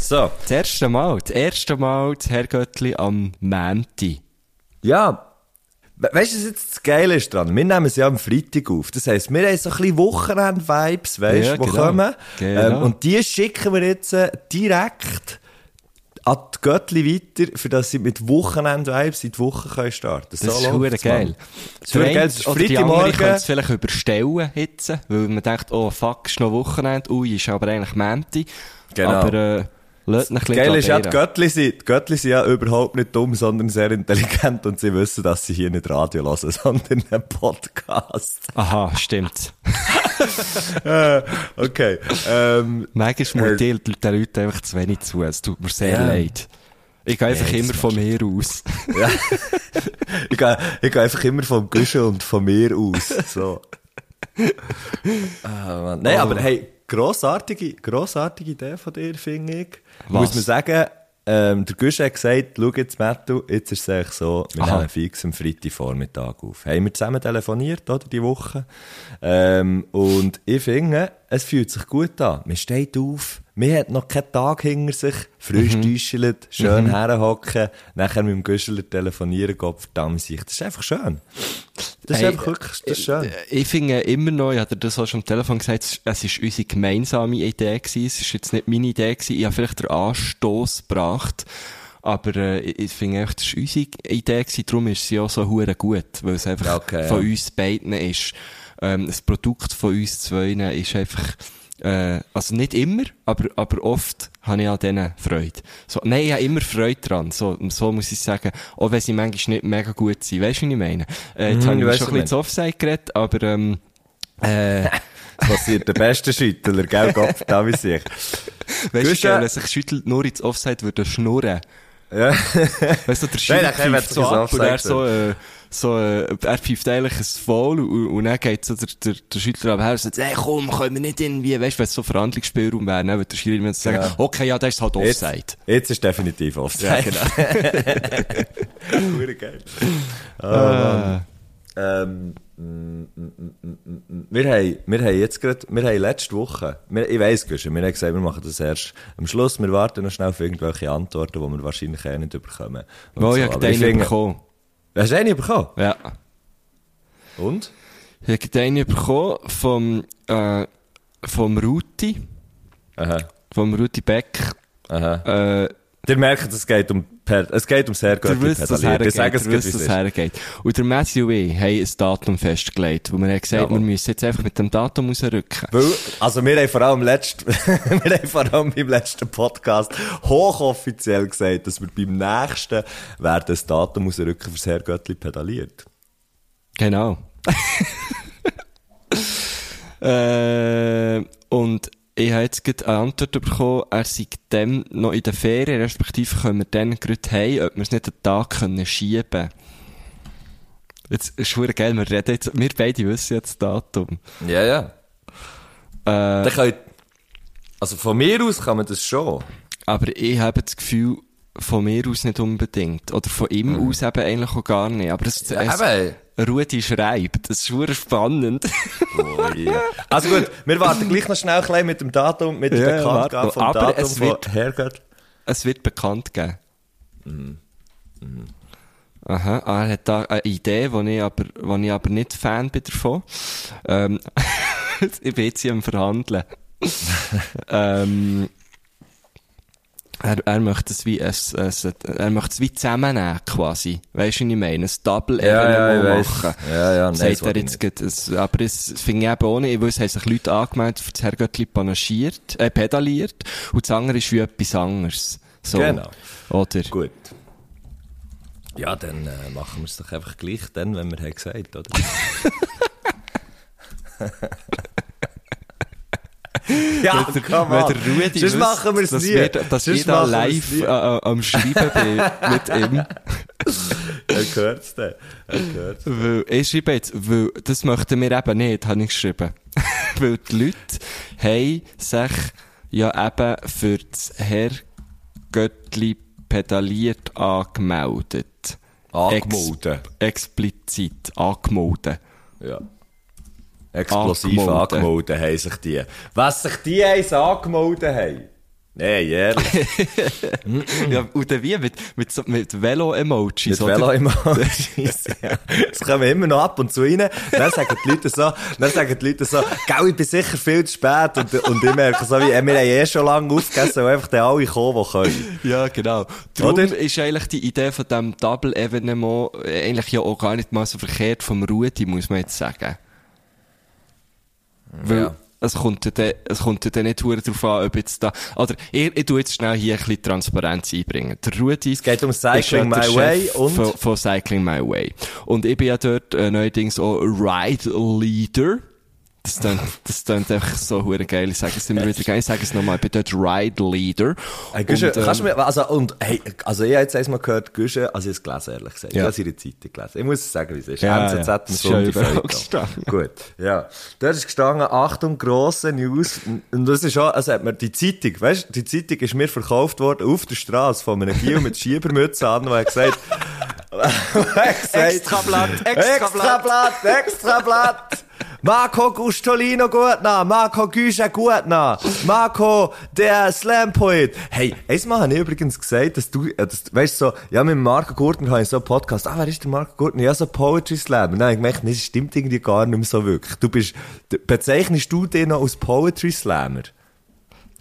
So, das erste Mal, das erste Mal das Herrgöttli am Mänti. Ja, we weißt du, was jetzt das Geile ist dran? Wir nehmen es ja am Freitag auf. Das heisst, wir haben so ein bisschen Wochenend-Vibes, weißt du, Ja, die genau. kommen. Genau. Ähm, und die schicken wir jetzt äh, direkt an die Göttli weiter, für dass sie mit Wochenend-Vibes in die Woche können starten Das ist läuft's, hure geil. Das ist geil. Ist andere Freitagmorgen. können es vielleicht überstellen jetzt, weil man denkt, oh fuck, ist noch Wochenende, ui, ist aber eigentlich Mänti. Genau. Aber, äh, lasst ein bisschen Geil ist ja, die. Göttli sind, die Göttli sind ja überhaupt nicht dumm, sondern sehr intelligent und sie wissen, dass sie hier nicht Radio hören, sondern einen Podcast. Aha, stimmt. Äh, okay. Ähm, Manchmal Äh, den Leuten einfach zu wenig zu. Es tut mir sehr Ja. leid. Ich gehe einfach Ja, das immer von mir aus. ja. ich gehe ich gehe einfach immer vom Guschen und von mir aus. So. Ah. Nein, Oh. aber hey, grossartige, grossartige Idee von dir, finde ich. Was? Muss man sagen, ähm, der Guschen hat gesagt, schau jetzt, Mattu, jetzt ist es eigentlich so, wir Aha. nehmen fix am Freitagvormittag auf. Haben wir zusammen telefoniert, oder, die Woche. Ähm, und ich finde, es fühlt sich gut an. Man steht auf, man hat noch keinen Tag hinter sich, frisch Mhm. schön herhocken, nachher mit dem Güscheler telefonieren, Gott verdammt sich. Das ist einfach schön. Das ist Hey, einfach wirklich, das ist schön. Äh, Ich finde immer noch, ich hatte das auch schon am Telefon gesagt, es ist unsere gemeinsame Idee gewesen. Es ist jetzt nicht meine Idee gewesen. Ich habe vielleicht den Anstoß gebracht. Aber äh, ich- ich finde echt, das ist unsere Idee gewesen. Darum ist sie auch so hure gut. Weil es einfach Okay, von ja. uns beiden ist. Ähm, das Produkt von uns zwei ist einfach, äh, also nicht immer, aber, aber oft habe ich an denen Freude. So, nein, ich habe immer Freude dran. So, so muss ich sagen. Auch wenn sie manchmal nicht mega gut sind. Weißt du, was ich meine? Äh, jetzt Mhm, habe ich schon ein bisschen zu Offside geredet, aber, ähm, äh, passiert der beste Schüttler, gell, Gott verdammt sich. weißt du, wenn sich schüttelt nur ins Offside würde schnurren. Ja. Weißt du, der jetzt so ab und er so, äh, so, äh, er pfeift eigentlich ein Foul und, und dann geht so der, der, der Schüttler abher und sagt, ey, komm, können wir nicht irgendwie, weißt du, wenn es so Verhandlungsspielraum wäre, ne, würde der immer sagen, Ja. okay, ja, das ist halt Jetzt, Offside. jetzt ist definitiv Offside. Ja, genau. Geil. Mann. Ähm, wir haben, wir haben jetzt gerade, wir haben letzte Woche, wir, ich weiss, wir haben gesagt, wir machen das erst am Schluss, wir warten noch schnell auf irgendwelche Antworten, die wir wahrscheinlich eh nicht bekommen. Oh, so. ich habe Hast du einen bekommen? Ja. Und? Ich habe den bekommen vom, äh, vom Ruti, Aha, vom Ruti Beck, aha. äh, Ihr merkt, es geht um, per, es geht um wisst, dass Pedalieren. Ich sage es gleich, wisst, hergeht. Und der Matthew und ich haben ein Datum festgelegt, wo wir haben gesagt, Jawohl. wir müssen jetzt einfach mit dem Datum rausrücken. Weil, also wir haben vor allem letzt, wir haben vor allem beim letzten Podcast hochoffiziell gesagt, dass wir beim nächsten werden das Datum rausrücken fürs Herrgöttli pedaliert. Genau. äh, und ich habe jetzt gerade eine Antwort bekommen, er sei dem noch in der Ferien, respektive können wir dann gerade heim, ob wir es nicht einen Tag können schieben Jetzt ist es geil, wir reden jetzt, wir beide wissen jetzt das Datum. Ja, ja. Äh, Dann könnt, also von mir aus kann man das schon. Aber ich habe das Gefühl, von mir aus nicht unbedingt. Oder von ihm aus eben eigentlich auch gar nicht. Aber es, Ja, es, eben. Rudi schreibt. Das ist super spannend. Oh, yeah. Also gut, wir warten gleich noch schnell ein mit dem Datum, mit der Ja, Bekanntgabe warte vom. Aber Datum es wird- Herrgott. es wird bekannt geben. Mhm. Aha, ah, er hat da eine Idee, wo ich aber, wo ich aber nicht Fan bin davon. Ähm, ich bin jetzt hier am Verhandeln. ähm, er, er möchte es wie, es, es, er möchte es wie zusammennehmen, quasi. Weißt du, was ich meine? Ein double Ja, ja, ich Evenement weiss. machen. Ja, ja, nein, Sagt er ich jetzt gerade, es, aber es ich eben nicht, weil es haben sich Leute angemeldet, das Herrgöttli panaschiert, äh, pedaliert, und das andere ist wie etwas anderes. So. Genau. Oder? Gut. Ja, dann äh, machen wir es doch einfach gleich dann, wenn wir haben gesagt, oder? Ja, wenn der, come wenn der Rudi Sonst machen wir's dass nie. Wir, dass Sonst ich da live äh, äh, am Schreiben bin mit ihm. Er hört's dann. Er hört's. Weil, ich schreibe jetzt, weil, das möchten wir eben nicht, habe ich geschrieben. weil die Leute haben sich ja eben für das Herrgöttli pedaliert angemeldet. Angemeldet. Ex explizit angemeldet. Ja. Explosiv Angemeldet. haben sich die. Was sich die eins angemeldet haben. Nein, ehrlich. Ja, und dann wie? Mit, mit, mit Velo-Emojis, Mit oder? Velo-Emojis. ja. Es kommen immer noch ab und zu rein. Dann sagen die Leute so, dann sagen die Leute so, gell, ich bin sicher viel zu spät. Und, und ich merke so, wie, wir haben eh schon lange aufgegessen, weil einfach dann alle kommen, die können. Ja, genau. Darum Oder? ist eigentlich die Idee von diesem Double-Evenement eigentlich ja auch gar nicht mal so verkehrt vom Rudi, muss man jetzt sagen. Weil Ja. es kommt ja dann, es kommt ja dann nicht darauf an, ob jetzt da, oder ich, ich tu jetzt schnell hier ein bisschen Transparenz einbringen. Der Rudi. Es geht um Cycling My Way und- Von, von Cycling My Way. Und ich bin ja dort äh, neuerdings auch Ride Leader. Das klingt, das klingt einfach so hure geil. Ich sage es immer wieder geil. Ich sage es nochmal. Ich bin dort Ride Leader. Hey, Güsche, Und, ähm, kannst du mir, also, und, hey, also ich habe jetzt einmal gehört, Güsche, also ich habe es gelesen, ehrlich gesagt. Ja. Ich habe seine Zeitung gelesen. Ich muss es sagen, wie es ist. Ja, NZZ ja. am Sonntag. Gut, ja. Dort ist gestanden, Achtung, grosse News. Und das ist auch, also hat mir die Zeitung, weißt du, die Zeitung ist mir verkauft worden auf der Straße von einem Gil mit Schiebermütze an, der hat gesagt, er hat gesagt, Extrablatt, Extrablatt. Extrablatt, Extrablatt. Marco Gustolino Gutner, Marco Güsche Gutner, Marco der Slam Poet. Hey, einmal habe ich übrigens gesagt, dass du, äh, dass, weißt du, so, ja, mit Marco Gurtner habe ich so einen Podcast. Ah, wer ist der Marco Gurtner? Ja, so Poetry Slam. Habe ich gemerkt, das stimmt irgendwie gar nicht mehr so wirklich. Du bist, bezeichnest du den noch als Poetry Slammer?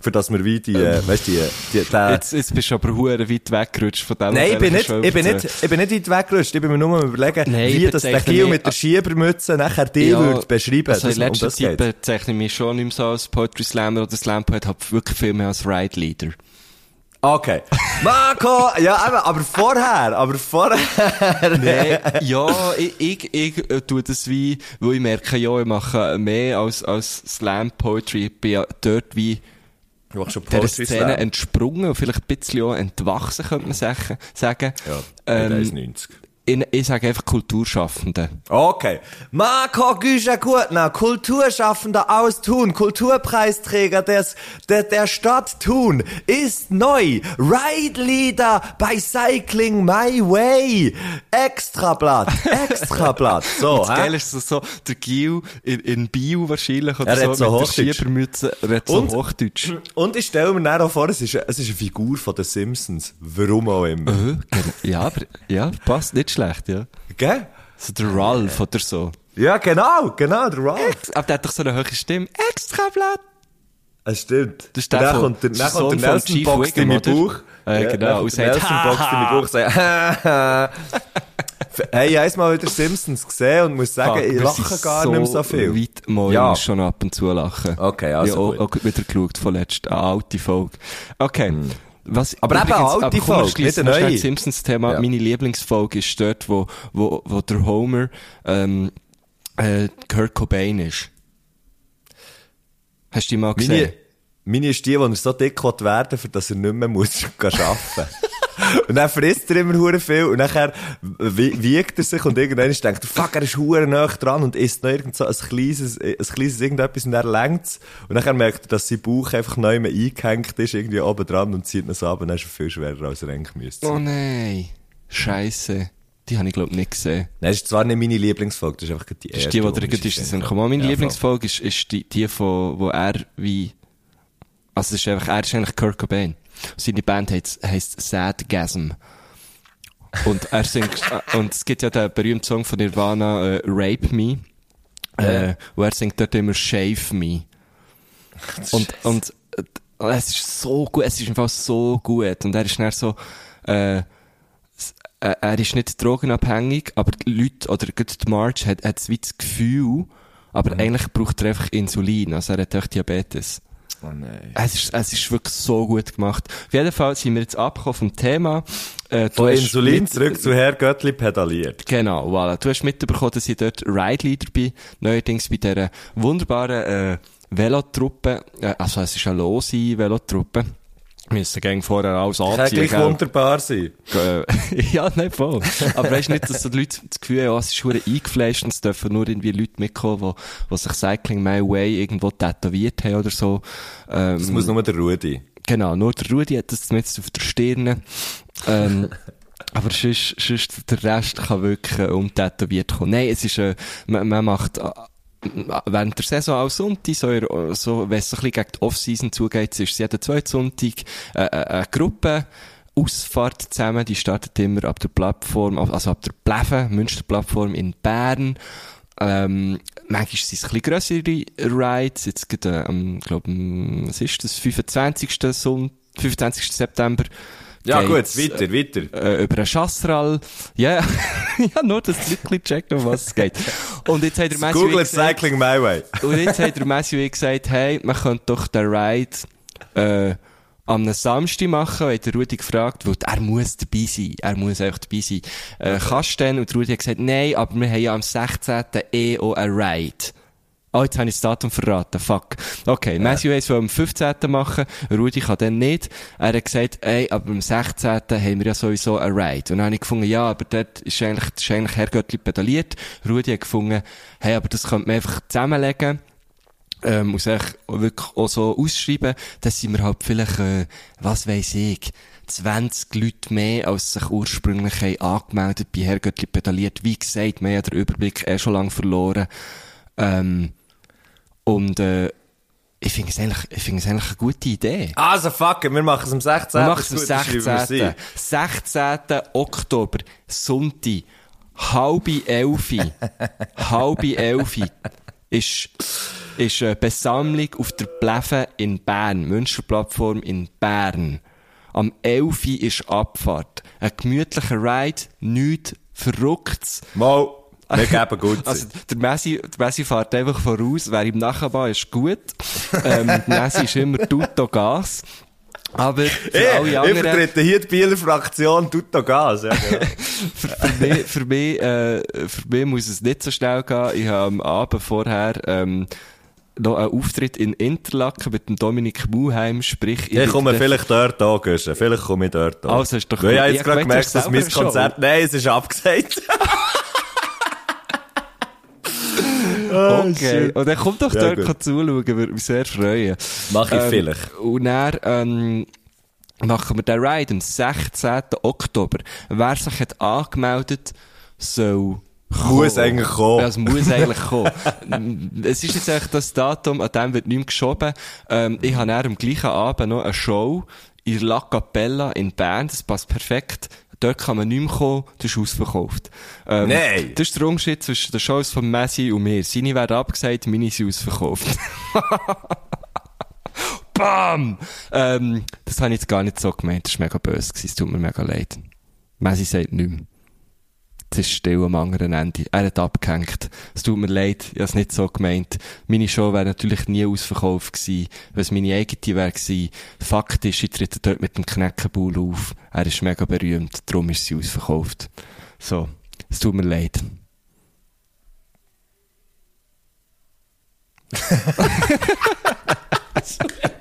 Für das wir wie die, äh, weißt du, die, die, der, Jetzt, jetzt bist du aber hure weit weggerutscht von dem. Nein, ich bin nicht, ich bin nicht, ich bin nicht weit weggerutscht. Ich bin mir nur am überlegen, Nein, wie das der mich- mit der Schiebermütze nachher die Ja, würde beschreiben. Also in Das- um letzter das Zeit bezeichne ich mich schon nicht mehr so als Poetry Slammer oder Slam Poet, habe wirklich viel mehr als Ride Leader. Okay. Marco! Ja, eben, aber vorher, aber vorher. Nein, ja, ich, ich, ich äh, tue das wie, weil ich merke, ja, ich mache mehr als, als Slam Poetry. Ich bin ja dort wie Du machst schon der Szene entsprungen und vielleicht ein bisschen auch entwachsen, könnte man sagen. Ja, ähm, ähm, 1,90. Ich, ich sage einfach Kulturschaffende. Okay. Marco Güscher Gurtner, Kulturschaffender aus Thun, Kulturpreisträger des, der, der Stadt Thun, ist neu. Ride Leader bei Cycling My Way. Extrablatt, Extrablatt. So, Das hä? Geile ist so, so der Gil in, in Bio wahrscheinlich oder Er so, so mit Hochdeutsch. der Schiebermütze, er hat so Und- Hochdeutsch. Und ich stelle mir dann auch vor, es ist, eine- es ist eine Figur von den Simpsons. Warum auch immer. Äh, genau. Ja, aber, ja, passt nicht schlecht, ja. Gell? So der Ralph oder so. Ja, genau, genau, der Ralph. Aber der hat doch so eine hohe Stimme. Extrablatt! Es stimmt. Das ist der von- kommt der, dann kommt der Nelson boxt in meinen oder? Bauch. Äh, genau, dann und sagt, Nelson boxt in meinen Bauch sagt, Hey, ich habe mal wieder Simpsons gesehen und muss sagen, Fuck, ich lache gar nicht mehr so viel. Weit, mal, Ja. ich muss schon ab und zu lachen. Okay, also ja, auch, auch wieder geschaut von eine alte Folge. Okay. Was, Aber eben alte Folge, nicht neue. Simpsons-Thema. Ja. Meine Lieblingsfolge ist dort, wo, wo, wo der Homer, ähm, äh, Kurt Cobain ist. Hast du die mal gesehen? Meine, meine ist die, er so dick werden für dass er nicht mehr muss arbeiten Und dann frisst er immer hure viel und nachher wie- wiegt er sich und irgendwann denkt er, fuck, er ist hure nah dran und isst noch irgend so ein kleines, ein kleines irgendetwas und er längt's. Und nachher merkt er, dass sein Bauch einfach neu mehr eingehängt ist, irgendwie oben dran und zieht ihn so ab und dann ist er viel schwerer, als er eigentlich müsste. Oh nein. Scheisse. Die habe ich, glaube nicht gesehen. Nein, das ist zwar nicht meine Lieblingsfolge, das ist einfach die Das erste. ist die, die wo dir gerade ist. gekommen. Meine Ja, Lieblingsfolge ist, ist die, die von, wo er wie, also es ist einfach, er ist eigentlich Kurt Cobain. Seine Band heisst, heisst Sadgasm. Und er singt, äh, und es gibt ja den berühmten Song von Nirvana, äh, Rape Me, äh, wo er singt dort immer Shave Me. Und, und, äh, es ist so gut, es ist einfach so gut. Und er ist dann so, äh, äh, er ist nicht drogenabhängig, aber die Leute, oder gerade die March hat, hat das Gefühl, aber eigentlich braucht er einfach Insulin, also er hat echt Diabetes. Oh nein. Es ist, es ist wirklich so gut gemacht. Auf jeden Fall sind wir jetzt abgekommen vom Thema. Äh, du Von Insulin mit- zurück zu Herr Göttli pedaliert. Genau, voilà. Du hast mitbekommen, dass ich dort Ride Leader bin. Neuerdings bei dieser wunderbaren, äh, Velotruppe, äh, also es ist eine lose Velotruppe, müssen gegen vorher alles Kann anziehen. gleich gell? wunderbar sein. Äh, ja, nicht voll. Aber weißt du nicht, dass so die Leute das Gefühl haben, oh, es ist verdammt eingeflasht und es dürfen nur irgendwie Leute mitkommen, die, die sich Cycling My Way irgendwo tätowiert haben oder so. Ähm, Das muss nur der Rudi. Genau, nur der Rudi hat das zumindest auf der Stirn. Ähm, aber sonst, sonst der Rest kann wirklich äh, untätowiert kommen. Nein, es ist, äh, man, man macht äh, während der Saison auch Sonntag, so, so, wenn es ein bisschen gegen die Off-Season zugeht, ist es jeden zweiten Sonntag äh, äh, eine Gruppe, Ausfahrt zusammen, die startet immer ab der Plattform, also ab der Pleven, Münsterplattform in Bern. Ähm, manchmal sind es ein bisschen grössere Rides, jetzt gerade, äh, am, glaub, am, was ist das, 25. Son 25. September. Ja, gut, weiter, weiter. äh, über einen Chassral. Ja, ja, nur, dass die Leute checken, um was es geht. Und jetzt hat der Messi Google gesagt, Cycling My Way. und jetzt hat der Messi gesagt, hey, man könnte doch den Ride, äh, am einem Samstag machen, hat der Rudi gefragt, weil er muss dabei sein. Er muss einfach dabei sein. Äh, kannst du denn? Und der Rudi hat gesagt, nein, aber wir haben ja am 16. eh auch einen Ride. Oh, jetzt habe ich das Datum verraten. Fuck. Okay, Matthew Hayes will am 15. machen, Rudi kann dann nicht. Er hat gesagt, ey, aber am 16. haben wir ja sowieso einen Ride. Und dann habe ich gefunden, ja, aber dort ist eigentlich, ist eigentlich Herrgöttli pedaliert. Rudi hat gefunden, hey, aber das könnte man einfach zusammenlegen. Ähm, muss ich wirklich auch so ausschreiben, dass sind wir halt vielleicht, äh, was weiss ich, 20 Leute mehr, als sich ursprünglich haben angemeldet bei Herrgöttli pedaliert. Wie gesagt, wir haben ja den Überblick eh schon lange verloren. Ähm, und, äh, ich finde es eigentlich, ich finde es eigentlich eine gute Idee. Also fuck it, wir machen es am 16. Wir machen es am Gut, dann schreiben wir es 16. ein. 16. Oktober, Sonntag, halbe Elfi, halbe Elfi, ist, ist eine Besammlung auf der Pleven in Bern, Münsterplattform in Bern. Am Elfi ist Abfahrt. Ein gemütlicher Ride, nichts Verrücktes. Mal, wir geben gut. Also, der Messi, der Messi fährt einfach voraus. Wer ihm nachher ist gut. ähm, Messi ist immer tutto Gas. Aber für Hey, alle ich anderen, vertrete hier die Bieler Fraktion Tutto Gas. Ja, genau. für, für, mich, für, mich, äh, für mich muss es nicht so schnell gehen. Ich habe am Abend vorher, ähm, noch einen Auftritt in Interlaken mit dem Dominik Muheim, sprich, ich komme vielleicht dort an, Güsche. Vielleicht komme ich dort an. Also, ist doch Weil ich Ich jetzt gerade gemerkt, dass mein Konzert... Nein, es ist abgesagt. Okay. Und dann kommt doch Oh, Ja, dort gut. zuschauen, würde mich sehr freuen. Mach ich Ähm, vielleicht. Und dann, ähm, machen wir den Ride am 16. Oktober. Wer sich hat angemeldet, soll Muss kommen. eigentlich kommen. Ja, es muss eigentlich kommen. es ist jetzt eigentlich das Datum, an dem wird nicht mehr geschoben. Ähm, ich habe am gleichen Abend noch eine Show in La Capella in Bern. Das passt perfekt. Dort kann man nicht mehr kommen, das ist ausverkauft. Ähm, Nein. Das ist der Unterschied zwischen den Shows von Messi und mir. Seine werden abgesagt, meine sind ausverkauft. Bam! Ähm, das habe ich jetzt gar nicht so gemeint. Das war mega böse. Es tut mir mega leid. Messi sagt nicht mehr. Es ist still am anderen Ende. Er hat abgehängt. Es tut mir leid, ich habe es nicht so gemeint. Meine Show wäre natürlich nie ausverkauft gewesen, wenn es meine eigene wäre gewesen. Fakt ist, ich trete dort mit dem Kneckenbull auf. Er ist mega berühmt, darum ist sie ausverkauft. So, es tut mir leid.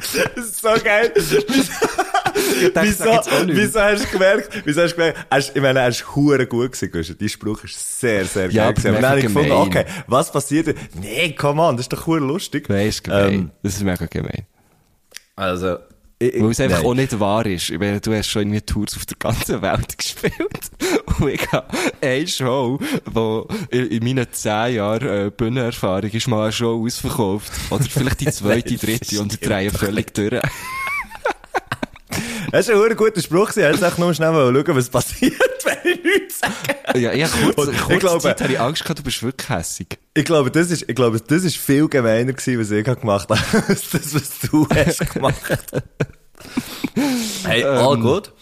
Das ist so geil. wieso, auch nichts. wieso hast du gemerkt, wieso hast du gemerkt, hast, ich meine, ist hure gut gewesen. Dein Spruch ist sehr, sehr Ja, geil gewesen. aber Und dann habe ich gefunden, okay, was passiert? Nee, come on, das ist doch hure lustig. Nein, ist gemein. Ähm, das ist mega gemein. Also, Weil es einfach nein. auch nicht wahr ist. Ich meine, du hast schon irgendwie Tours auf der ganzen Welt gespielt. Und ich habe eine Show, wo in, in meinen zehn Jahren äh, Bühnenerfahrung ist mal eine Show ausverkauft. Oder vielleicht die zweite, Nein, dritte und die drei völlig durch. Das ist ein guter Spruch. Ich wollte nur schnell mal schauen, was passiert, wenn ich nichts sage. Ja, ja, kurz, Und ich glaube- Zeit habe ich Angst gehabt, du bist wirklich hässig. Ich glaube, das ist, ich glaube, das ist viel gemeiner gewesen, was ich gemacht habe, als das, was du hast gemacht. hey, all gut.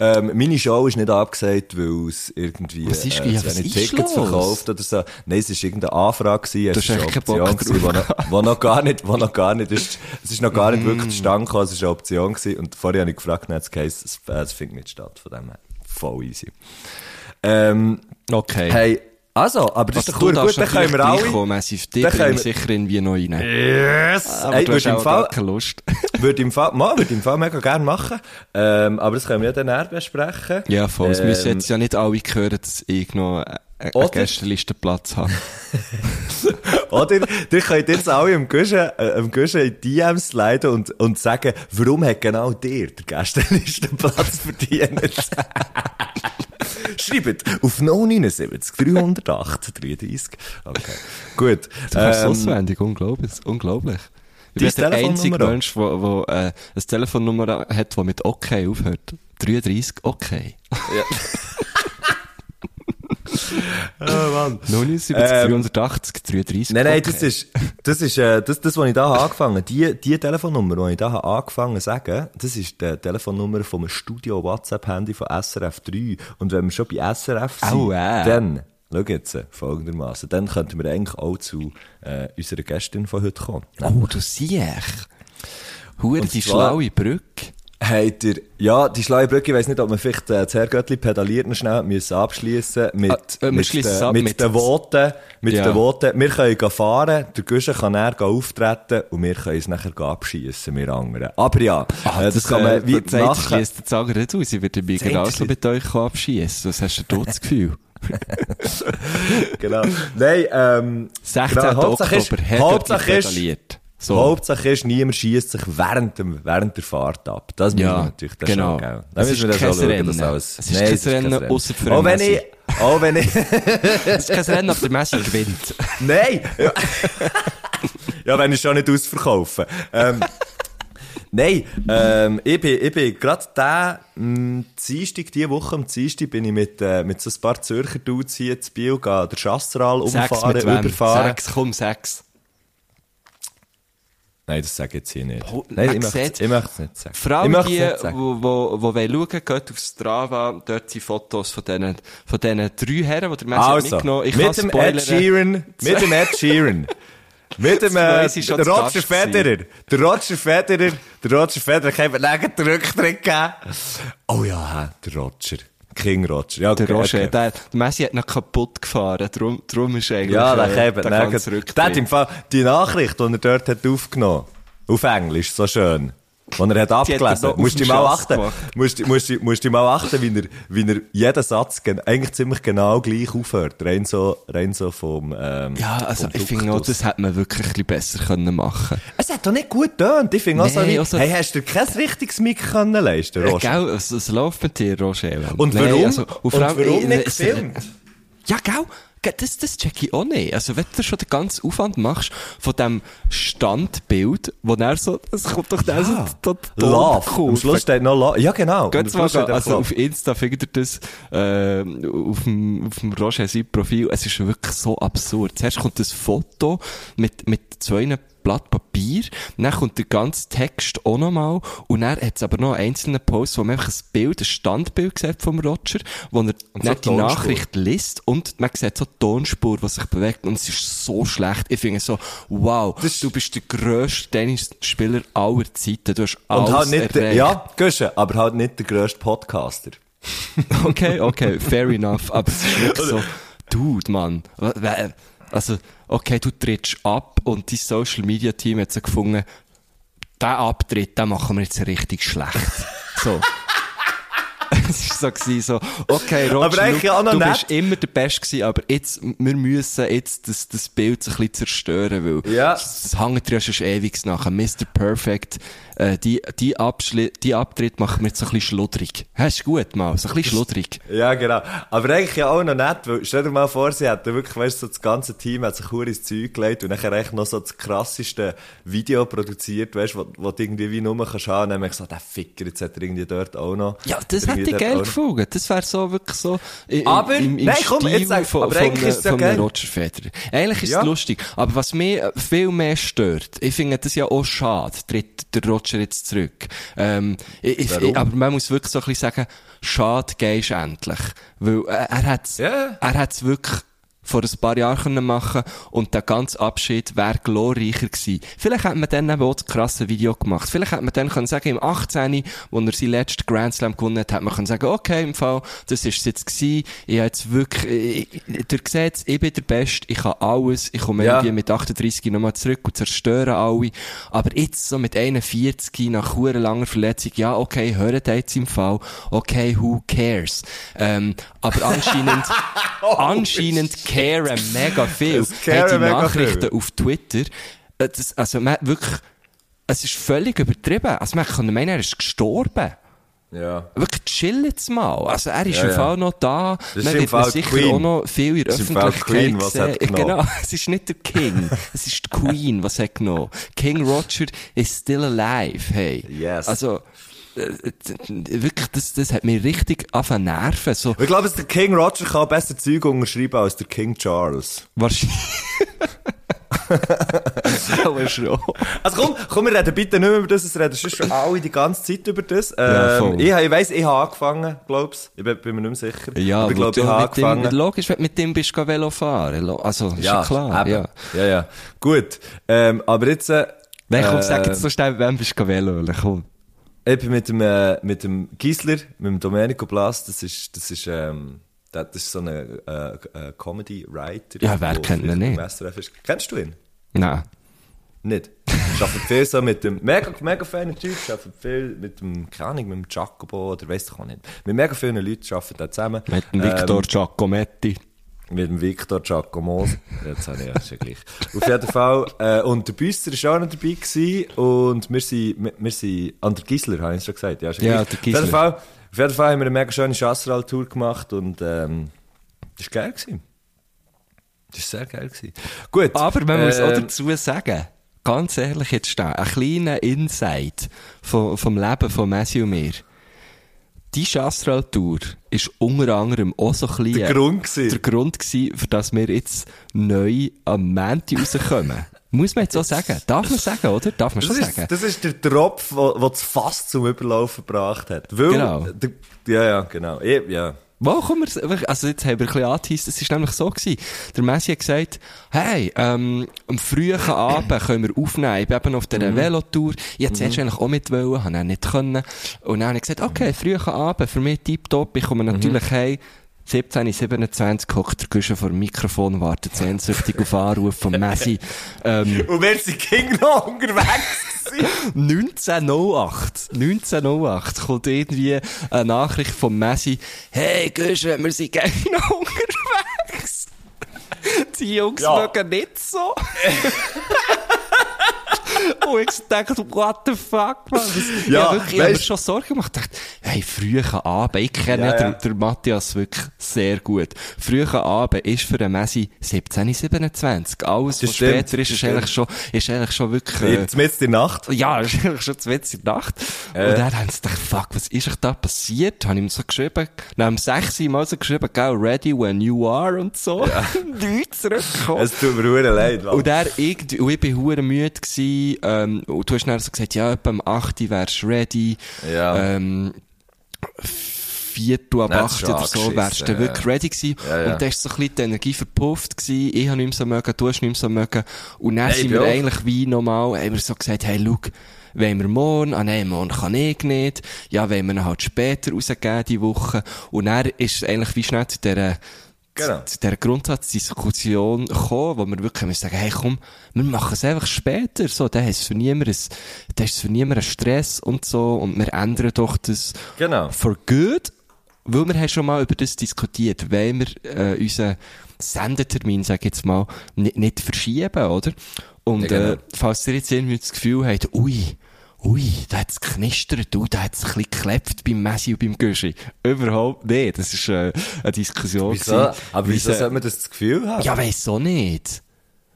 Ähm, meine Show ist nicht abgesagt, weil es irgendwie, Was ist- äh, ja, was ist Tickets los? verkauft oder so. Nein, es ist irgendeine Anfrage gewesen. Es ist eine echt Option gewesen, wo noch, wo noch gar nicht, wo noch gar nicht ist, es ist noch gar nicht Mm. wirklich zustande gekommen, es ist eine Option gewesen. Und vorher habe ich gefragt, hat es geheißen, äh, es findet nicht statt, von dem her. Voll easy. Ähm, Okay. Hey, Also, aber das Also, ist doch gut, dann können wir alle... reinkommen, Messi. Für dich Dann können ich wir- sicher irgendwie noch rein. Yes! Aber Ey, du hast im Fall... keine Lust. Würde im Fall, mal, würde im Fall mega gerne machen. Ähm, aber das können wir ja dann besprechen. Ja, voll. Es müssen Ähm, jetzt ja nicht alle hören, dass ich noch einen Oder- Gästelistenplatz habe. Oder, ihr könnt jetzt alle am Guschen, äh, am Guschen in die DMs leiten und, und sagen, warum hat genau dir der Gästelistenplatz verdient? Schreibt auf 079 308 33. Okay. Gut. Du kannst Ähm, auswendig, unglaublich. unglaublich. Ich bin der einzige? Mensch, der, äh, eine Telefonnummer hat, die mit OK aufhört. 33 OK. oh Mann. 79, Ähm, 380, 33 Nein, nein, OK. das ist, das ist, äh, das, das, was ich da habe angefangen, die, die Telefonnummer, die ich da habe angefangen zu sagen, das ist die Telefonnummer vom Studio WhatsApp-Handy von SRF 3. Und wenn wir schon bei SRF sind, Au, äh. dann, schau jetzt, äh, folgendermaßen, dann könnten wir eigentlich auch zu, äh, unserer Gästin von heute kommen. Oh, du siehst. Hure, die schlaue Brücke. Habt ihr, ja, die schlaue Brücke, ich weiss nicht, ob man vielleicht äh, das Herrgöttli pedaliert noch schnell müssen abschliessen mit, Ah, äh, mit, den- ab mit, mit- den Voten, mit Ja. den Voten. Wir können gehen fahren, der Guschen kann gehen auftreten und wir können es nachher abschiessen, wir anderen. Aber ja, Ah, äh, das, kann man wie Zeit machen. schließt jetzt andere nicht aus. Ich würde mich genauso mit euch abschießen. Was hast du das Gefühl? genau. Nein, ähm, 16. genau, Oktober, Hauptsache ist. So. Hauptsache ist, niemand schießt sich während, dem, während der Fahrt ab. Das müssen wir Ja, natürlich dann genau. schon, gell? Da Es müssen wir ist dann schon kein schauen, dass Rennen. alles... Es ist kein Rennen, ausser für Auch wenn ich, auch wenn ich, Es ist kein Rennen, aber der Messi gewinnt. Nein! Ja, ja wenn ich schon nicht ausverkaufen. Ähm, Nein, ähm, ich bin, ich bin gerade der, mh, Dienstag, diese Woche am Dienstag bin ich mit, äh, mit so ein paar Zürcher Dudes hier zu Biel gehen, der Sechs umfahren, wem? überfahren. Sechs, komm, sechs. Nein, das sage ich jetzt hier nicht. Oh, Nein, ich möchte, ich es nicht sagen. Vor allem ich die, wo wollen schauen, geht auf Strava, dort sind Fotos von diesen, von diesen drei Herren, die der Messi hat Also, mitgenommen Ich mit dem spoilern. Ed Sheeran, mit dem Ed Sheeran. Mit dem, äh, der Roger Federer. Der Roger Federer, der Roger Federer, kann mir nirgends den Rücktritt geben. Oh ja, der Roger. King Roger. Ja, Der Roger, okay. der, der Messi hat noch kaputt gefahren, darum, darum ist eigentlich, Ja, der äh, eben der Rücktritt. Der hat im Fall die Nachricht, die er dort hat aufgenommen auf Englisch, so schön. Die er hat abgelesen. auf musst du mal achten. Musst, musst, musst du mal achten, wie er, wie er jeden Satz gen- eigentlich ziemlich genau gleich aufhört. Rein so, rein so vom, ähm, Ja, also ich finde auch, das hätte man wirklich ein bisschen besser können machen Es hat doch nicht gut getönt. Ich finde auch so, Nee, wie, also- hey, hast du dir kein richtiges Mic können leisten, können. Roger? Gell, es, es läuft mit dir, Roger. Und Nein, warum? also, und und warum äh, nicht es- gefilmt? Ja, gell? Das, das check ich auch nicht. Also, wenn du schon den ganzen Aufwand machst von dem Standbild, wo er so, es kommt doch der so, so die Love. Am Schluss steht noch Love. Ja, genau. Geht Am mal, also auf Insta findet ihr das, äh, auf dem, auf dem Roger sein Profil. Es ist wirklich so absurd. Zuerst kommt das Foto mit, mit zwei Blatt Papier, dann kommt der ganze Text auch nochmal, und dann hat es aber noch einen einzelnen Post, wo man einfach ein Bild, ein Standbild sieht vom Roger, wo er so die. Nachricht liest, und man sieht so die Tonspur, die sich bewegt, und es ist so schlecht. Ich finde so, wow, Das- du bist der grösste Tennisspieler aller Zeiten, du hast Und alles halt nicht, der, ja, Guschen, aber halt nicht der grösste Podcaster. Okay, okay, fair enough. Aber es ist wirklich so, Dude, Mann. Also, okay, du trittst ab und dein Social Media Team hat so gefunden, den Abtritt, den machen wir jetzt richtig schlecht. So. es war so, so, okay, Roger, Aber eigentlich schau, auch noch du bist immer der Beste gewesen, aber jetzt, wir müssen jetzt das, das Bild so ein bisschen zerstören, weil Ja. das, das hängt dir ja schon ewig nachher. Mr. Perfect, äh, die, die, Abschli die Abtritt machen wir jetzt so ein bisschen schludrig. Hast du gut mal, so ein bisschen schludrig. Ja, genau. Aber eigentlich ja auch noch nett, weil, stell dir mal vor, sie hätten wirklich, weißt du, so das ganze Team hat sich ins Zeug gelegt und nachher echt noch so das krasseste Video produziert, weißt du, wo, wo du irgendwie wie nur kannst haben, nämlich so, der Ficker, jetzt hat er irgendwie dort auch noch. Ja, das hätte ich geil gefunden. Das wäre so wirklich so im, Aber- im, im nein, komm, Stil jetzt sag- von, aber von, eigentlich einem- ist es ja von. Roger Federer. Eigentlich ist Ja. es lustig. Aber was mich viel mehr stört, ich finde das ja auch schade, tritt der Roger jetzt zurück. Ähm, ich, ich, aber man muss wirklich so ein bisschen sagen, schade gehst endlich. Weil äh, er hat's, Ja. er hat's wirklich vor ein paar Jahren machen und der ganze Abschied wäre glorreicher gewesen. Vielleicht hätte man dann eben auch das krasse Video gemacht. Vielleicht hätte man dann können sagen, im 18., wo er seinen letzten Grand Slam gewonnen hat, hätte man können sagen, okay, im Fall, das ist es jetzt gewesen. Ich habe jetzt wirklich, ich, ihr seht, ich bin der Beste, ich kann alles, ich komme Ja. irgendwie mit 38 nochmal zurück und zerstöre alle. Aber jetzt so mit 41 nach langer Verletzung, ja, okay, hören jetzt im Fall, okay, who cares? Ähm, aber anscheinend, anscheinend caren mega viel. Hey, die Nachrichten viel. auf Twitter, äh, das, also man, wirklich, es ist völlig übertrieben. Also man kann meinen, er ist gestorben. Ja. Wirklich chill jetzt mal. Also er ist Ja, im ja. Fall noch da. Das Man wird Fall sicher Queen. auch noch viel in der Öffentlichkeit Queen, was hat sehen. genommen. Genau, es ist nicht der King. es ist die Queen, was hat genommen. King Roger is still alive, hey. Yes. Also, wirklich, das, das hat mich richtig angefangen zu nerven. So, Ich glaube, der King Roger kann besser Zeug unterschreiben als der King Charles. wahrscheinlich. Aber schon. Also komm, komm, wir reden bitte nicht mehr über das, es reden schon alle die ganze Zeit über das. Ja, Ähm, voll. ich, ich weiss, ich habe angefangen, glaub's. Ich bin, bin mir nicht mehr sicher. Ja, aber ich glaube, ich du habe mit dem, angefangen. logisch, wenn du mit dem bist, geh Velo fahren. Also, ist ja, klar. eben. Ja. ja, ja. Gut, ähm, aber jetzt, äh, Nein, komm, sag äh, jetzt so schnell, wem bist du Velo, komm. Ich bin mit dem, äh, mit dem Gisler, mit dem Domenico Blas, das ist, das ist, ähm, das ist so ein äh, äh, Comedy-Writer. Ja, wer kennt ihn nicht? Kennst du ihn? Nein. Nicht. Ich arbeite viel so mit dem, mega, mega feiner Typ, ich arbeite viel mit dem, keine Ahnung, mit dem Jacobo, oder weiss ich auch nicht. Mit mega vielen Leuten arbeiten da zusammen. Mit dem Victor Ähm, Giacometti. Mit dem Victor Giacomo. Jetzt habe ich ja, ja gleich. Auf jeden Fall. Äh, und der Büsser war auch noch dabei gewesen. Und wir sind, wir, wir sind, an der Gisler, habe ich schon gesagt. Ja, ist Ja, der Auf jeden, Gisler. Fall, auf jeden Fall haben wir eine mega schöne Chasseral-Tour gemacht und, ähm, das war geil gewesen. Das war sehr geil gewesen. Gut. Aber man muss auch ähm, dazu sagen, ganz ehrlich jetzt stehen, ein kleiner Insight vom, vom Leben von Messi und mir. Die Chastral-Tour ist unter anderem auch so ein Der Grund gewesen. der Grund gewesen, für das wir jetzt neu am Mänti rauskommen. Muss man jetzt so sagen? Darf man sagen, oder? Darf man Das schon ist, sagen? das ist der Tropf, der das Fass zum Überlaufen gebracht hat. Weil, Genau. Der, ja, ja, genau. Ich, ja. Wo kommen wir, also jetzt haben wir ein bisschen angeteased, es ist nämlich so gewesen. Der Messi hat gesagt, hey, ähm, am frühen Abend können wir aufnehmen. Ich bin eben auf dieser Velotour. Ich hätte zuerst eigentlich auch mit wollen, habe auch nicht können. Und dann habe ich gesagt, okay, frühen Abend, für mich tipptopp. Ich komme natürlich heim. 17.27 hockt der Guschen vor dem Mikrofon und wartet sehnsüchtig auf Anruf von Messi. Ähm, Und wer sind King noch unterwegs gewesen? 1908. 1908 kommt irgendwie eine Nachricht von Messi. Hey, Guschen, wir sind gerne noch unterwegs. Die Jungs Ja. mögen nicht so. Und ich dachte, what the fuck, man. Das, Ja, ja, wirklich, ich habe mir schon Sorgen gemacht. Ich dachte, hey, früher Abend, ich kenne Ja. Den, den Matthias wirklich sehr gut. Früher Abend ist für den Messi 17.27. Alles, Das was stimmt, später ist, ist eigentlich schon, ist eigentlich schon wirklich, äh, Jetzt in der Nacht. ja, ist eigentlich schon in der Nacht. Äh. Und dann haben sie gedacht, fuck, was ist da passiert? Habe ich ihm so geschrieben, nach dem 6 Mal so geschrieben, gell, ready when you are und so. Ja. Nichts zurückgekommen. Es tut mir leid, Mann. Und er irgendwie, und ich bin hure müde gewesen, ähm, und du hast dann so gesagt, ja, etwa am 8 wärst du ready. Ja. Ähm, Viertel ab Dann hat's 8 schon oder so wärst du ja. wirklich ready gewesen. Ja, ja. Und dann ist so ein bisschen die Energie verpufft gewesen. Ich habe nicht mehr so mögen, du hast nicht mehr so mögen. Und dann ich sind wir auch. eigentlich wie normal, haben wir so gesagt, hey, schau, wollen wir morgen? Ah nein, morgen kann ich nicht. Ja, wollen wir ihn halt später rausgeben, die Woche. Und dann ist es eigentlich wie schnell zu dieser, Genau. zu dieser Grundsatzdiskussion gekommen, wo wir wirklich müssen sagen, hey komm, wir machen es einfach später, so, da ist für niemanden, da ist für niemanden Stress und so, und wir ändern doch das Genau. for good, weil wir haben schon mal über das diskutiert, wenn wir äh, unseren Sendetermin, sag ich jetzt mal, nicht, nicht verschieben, oder? Und Ja, genau. äh, falls ihr jetzt irgendwie das Gefühl habt, ui, ui, da hat's knistert, ui, da hat's ein bisschen geklebt beim Messi und beim Güschi. Überhaupt nicht, das ist äh, eine Diskussion. Wieso? gewesen. Aber wieso Wie sollte man das Gefühl haben? ja, weiss auch nicht.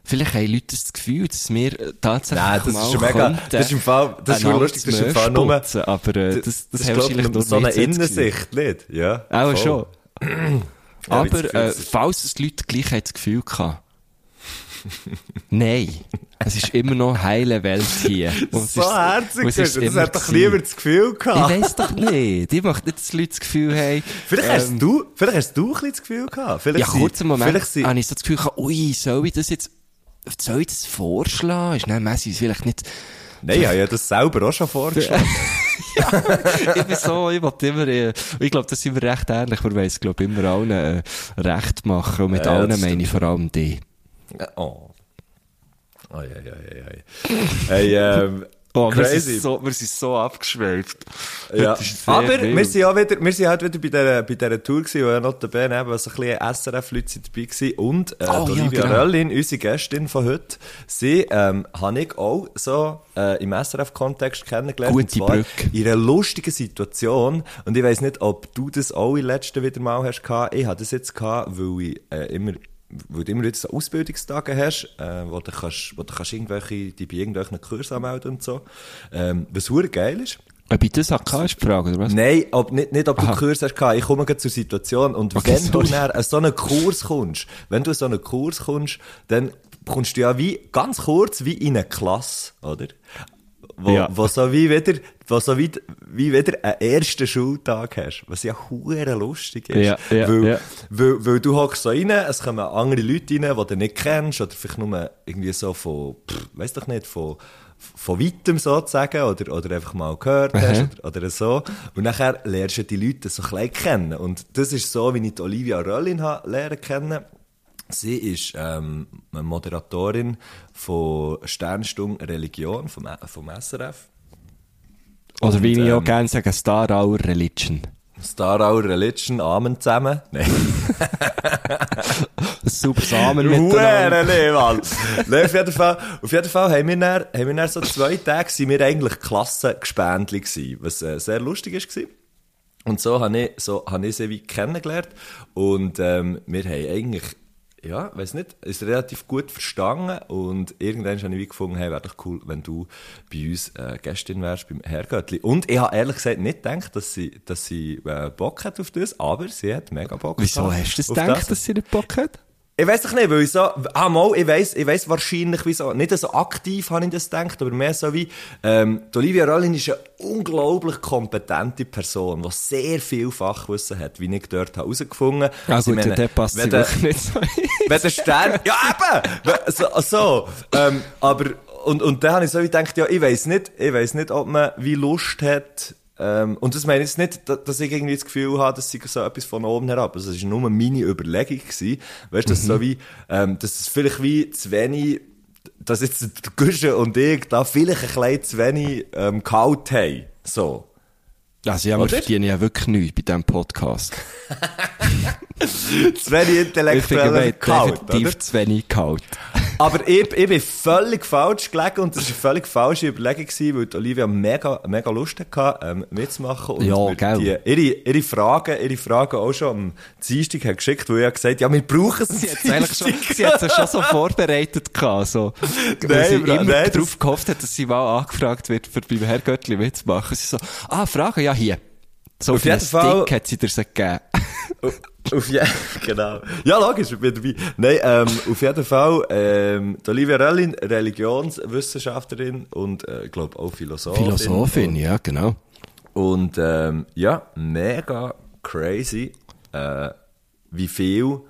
Vielleicht haben Leute das Gefühl, dass wir äh, tatsächlich Nein, das mal ist mega, könnten, das ist im Fall, das ist lustig, das ist im Fall nur, aber äh, das, das, das ist, wahrscheinlich nur so eine. Innensicht, nicht? Ja. Auch voll. schon. Aber äh, falls es Leute gleich haben das Gefühl gehabt, Nein. Es ist immer noch heile Welt hier. Und so ist- herzig, ist das immer hat doch niemand das Gefühl Ich gehabt. weiss doch nicht. Ich möchte nicht, dass die Leute das Gefühl haben. Vielleicht, ähm, hast du, vielleicht hast du ein bisschen das Gefühl gehabt. Vielleicht Ja, kurz einen Moment Vielleicht habe ich so das Gefühl gehabt, ui, soll ich das jetzt, soll ich das vorschlagen? Ist dann Messi vielleicht nicht, nein, ich habe ja das selber auch schon vorgeschlagen. ich bin so, ich wollte immer, äh, ich glaube, das sind wir recht ähnlich, wir wollen es, glaube ich, immer allen äh, recht machen. Und mit Ja, allen meine ich vor allem die. Oh. Oh, ja, ja, ja, ja. Hey, ähm, Oh, wir crazy. sind so, wir sind so abgeschweift. Ja. Aber wild. wir sind auch wieder, wir sind halt wieder bei dieser, bei dieser Tour gewesen, wo ja notabene eben so ein bisschen SRF-Leute dabei gewesen. Und, äh, Oh, die ja, Olivia genau. Röllin, unsere Gästin von heute, sie, ähm, habe ich auch so, äh, im SRF-Kontext kennengelernt. Gute und zwar Brücke. In einer lustigen Situation. Und ich weiss nicht, ob du das auch in letzten wieder mal hast gehabt. Ich hatte das jetzt gehabt, weil ich, äh, immer, weil du immer wieder so Ausbildungstage hast, äh, wo du kannst, wo du kannst irgendwelche, die bei irgendwelchen Kursen anmelden und so. Ähm, was hure geil ist. Ob ich das AK ist die Frage, oder was? Nein, ob, nicht, nicht ob du Aha. einen Kurs hast gehabt. Ich komme gerade zur Situation. Und Okay, wenn du sorry. dann an so einen Kurs kommst, wenn du so einen Kurs kommst, dann kommst du ja wie, ganz kurz wie in eine Klasse, oder? Wo, Ja. wo so wie wieder, wo so wie, wie wieder einen ersten Schultag hast. Was ja hure lustig ist. Ja, ja, weil, ja. Weil, weil du hockst so rein, es kommen andere Leute rein, die du nicht kennst, oder vielleicht nur irgendwie so von, pff, weiss doch nicht, von, von weitem sozusagen, oder, oder einfach mal gehört hast, Aha. oder, oder so. Und nachher lernst du die Leute so ein bisschen kennen. Und das ist so, wie ich die Olivia Röllin habe lernen kennen. Sie ist ähm, eine Moderatorin von Sternstunde Religion vom, vom SRF. Oder wie ich auch ähm, gerne sage, Star Hour Religion. Star Our Religion, Amen zusammen. Nein. Ein super Samen miteinander. Nee, Mann. nee, auf jeden Fall, auf jeden Fall haben wir dann, haben wir dann so zwei Tage, sind wir eigentlich Klassengespendli gewesen, was äh, sehr lustig ist gewesen. Und so habe ich, so habe ich sie wie kennengelernt. Und, ähm, wir haben eigentlich, ja, weiß nicht, ist relativ gut verstanden. Und irgendwann habe ich wie gefunden, hey, wäre doch cool, wenn du bei uns äh, Gästin wärst beim Herrgöttli. Und ich habe ehrlich gesagt nicht gedacht, dass sie, dass sie äh, Bock hat auf das, aber sie hat mega Bock Wieso hast du das gedacht, dass sie nicht Bock hat? Ich weiß doch nicht, weil ich so, ah, mal, ich weiss, ich weiss wahrscheinlich, wieso, nicht so aktiv habe ich das gedacht, aber mehr so wie, ähm, Olivia Rollin ist eine unglaublich kompetente Person, die sehr viel Fachwissen hat, wie ich dort herausgefunden habe. Ah Also, gut, meine, der passt wenn der- nicht so. wenn der Stern, ja eben, so, so ähm, aber, und, und dann habe ich so wie gedacht, ja, ich weiss nicht, ich weiss nicht, ob man wie Lust hat, ähm, und das meine ich jetzt nicht, da- dass ich irgendwie das Gefühl habe, dass sie so etwas von oben herab, also es war nur meine Überlegung gewesen, weißt du, dass so wie, ähm, dass es vielleicht wie zu wenig, dass jetzt Gusche und ich da vielleicht ein bisschen zu wenig, ähm, gehaut haben, so. Also ja, wir verdienen ja wirklich nichts bei diesem Podcast. Zu wenig Ich finde, wir intellektuell haben definitiv zu wenig gehalten. Aber ich, ich bin völlig falsch gelegen und das war eine völlig falsche Überlegung, gewesen, weil Olivia mega, mega Lust hatte, ähm, mitzumachen. Und Ja, gell. Die, ihre, ihre Fragen, ihre Fragen auch schon am Dienstag hat geschickt, wo ich habe gesagt, ja, wir brauchen es Sie hat es eigentlich schon, sie hat es schon so vorbereitet gehabt, so. Weil Nein, sie Bro, immer nein, darauf gehofft hat, dass sie mal angefragt wird, für beim Herr Göttli mitzumachen. Sie so, ah, Fragen, ja, hier. So Auf jeden jeden Fall- Stick hat sie dir so gegeben. Auf je genau. Ja, logisch, ich bin dabei. Nein, ähm, auf jeden Fall, ähm, die Olivia Röllin, Religionswissenschaftlerin und, äh, ich glaube auch Philosophin. Philosophin, ja, genau. Und ähm, ja, mega crazy, äh, wie viel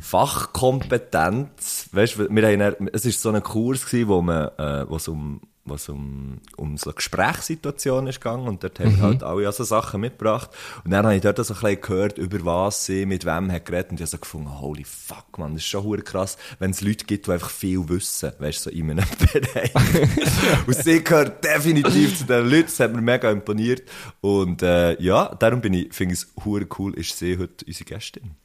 Fachkompetenz, weißt du, wir haben, es ist so ein Kurs gewesen, wo man, äh, wo es um, wo es um, um so Gesprächssituationen ist gegangen und dort haben wir halt alle so Sachen mitgebracht und dann habe ich dort so ein bisschen gehört, über was sie mit wem hat geredet und ich habe so gefunden, holy fuck, man, das ist schon hure krass, wenn es Leute gibt, die einfach viel wissen, weißt du, so in einem Bereich. und sie gehört definitiv zu den Leuten, das hat mir mega imponiert und äh, ja, darum bin ich, finde ich es hure cool, ist sie heute unsere Gästin.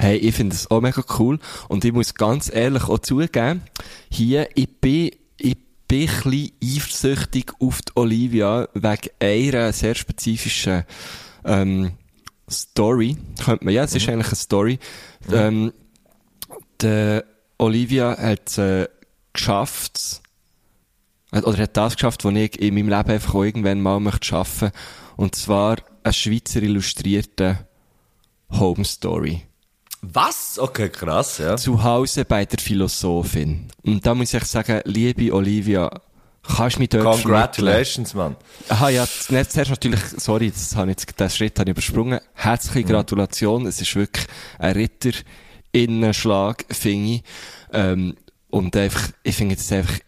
Hey, ich finde es auch mega cool. Und ich muss ganz ehrlich auch zugeben, hier, ich bin, ich bisschen eifersüchtig auf die Olivia wegen einer sehr spezifischen, ähm, Story. Könnte man, ja, es ist eigentlich eine Story. Ähm, die Olivia hat äh, geschafft, hat- oder hat das geschafft, was ich in meinem Leben einfach auch irgendwann mal möchte schaffen. Und zwar eine Schweizer illustrierte Home Story. Was? Okay, krass, ja. Zu Hause bei der Philosophin. Und da muss ich sagen, liebe Olivia, kannst du mich dort? Congratulations, Mann. Aha, ja, zuerst natürlich, sorry, das habe ich jetzt, den Schritt habe ich übersprungen. Herzliche Gratulation. Es ist wirklich ein Ritter Innenschlag, finde ich. Ähm, und einfach, ich finde das einfach,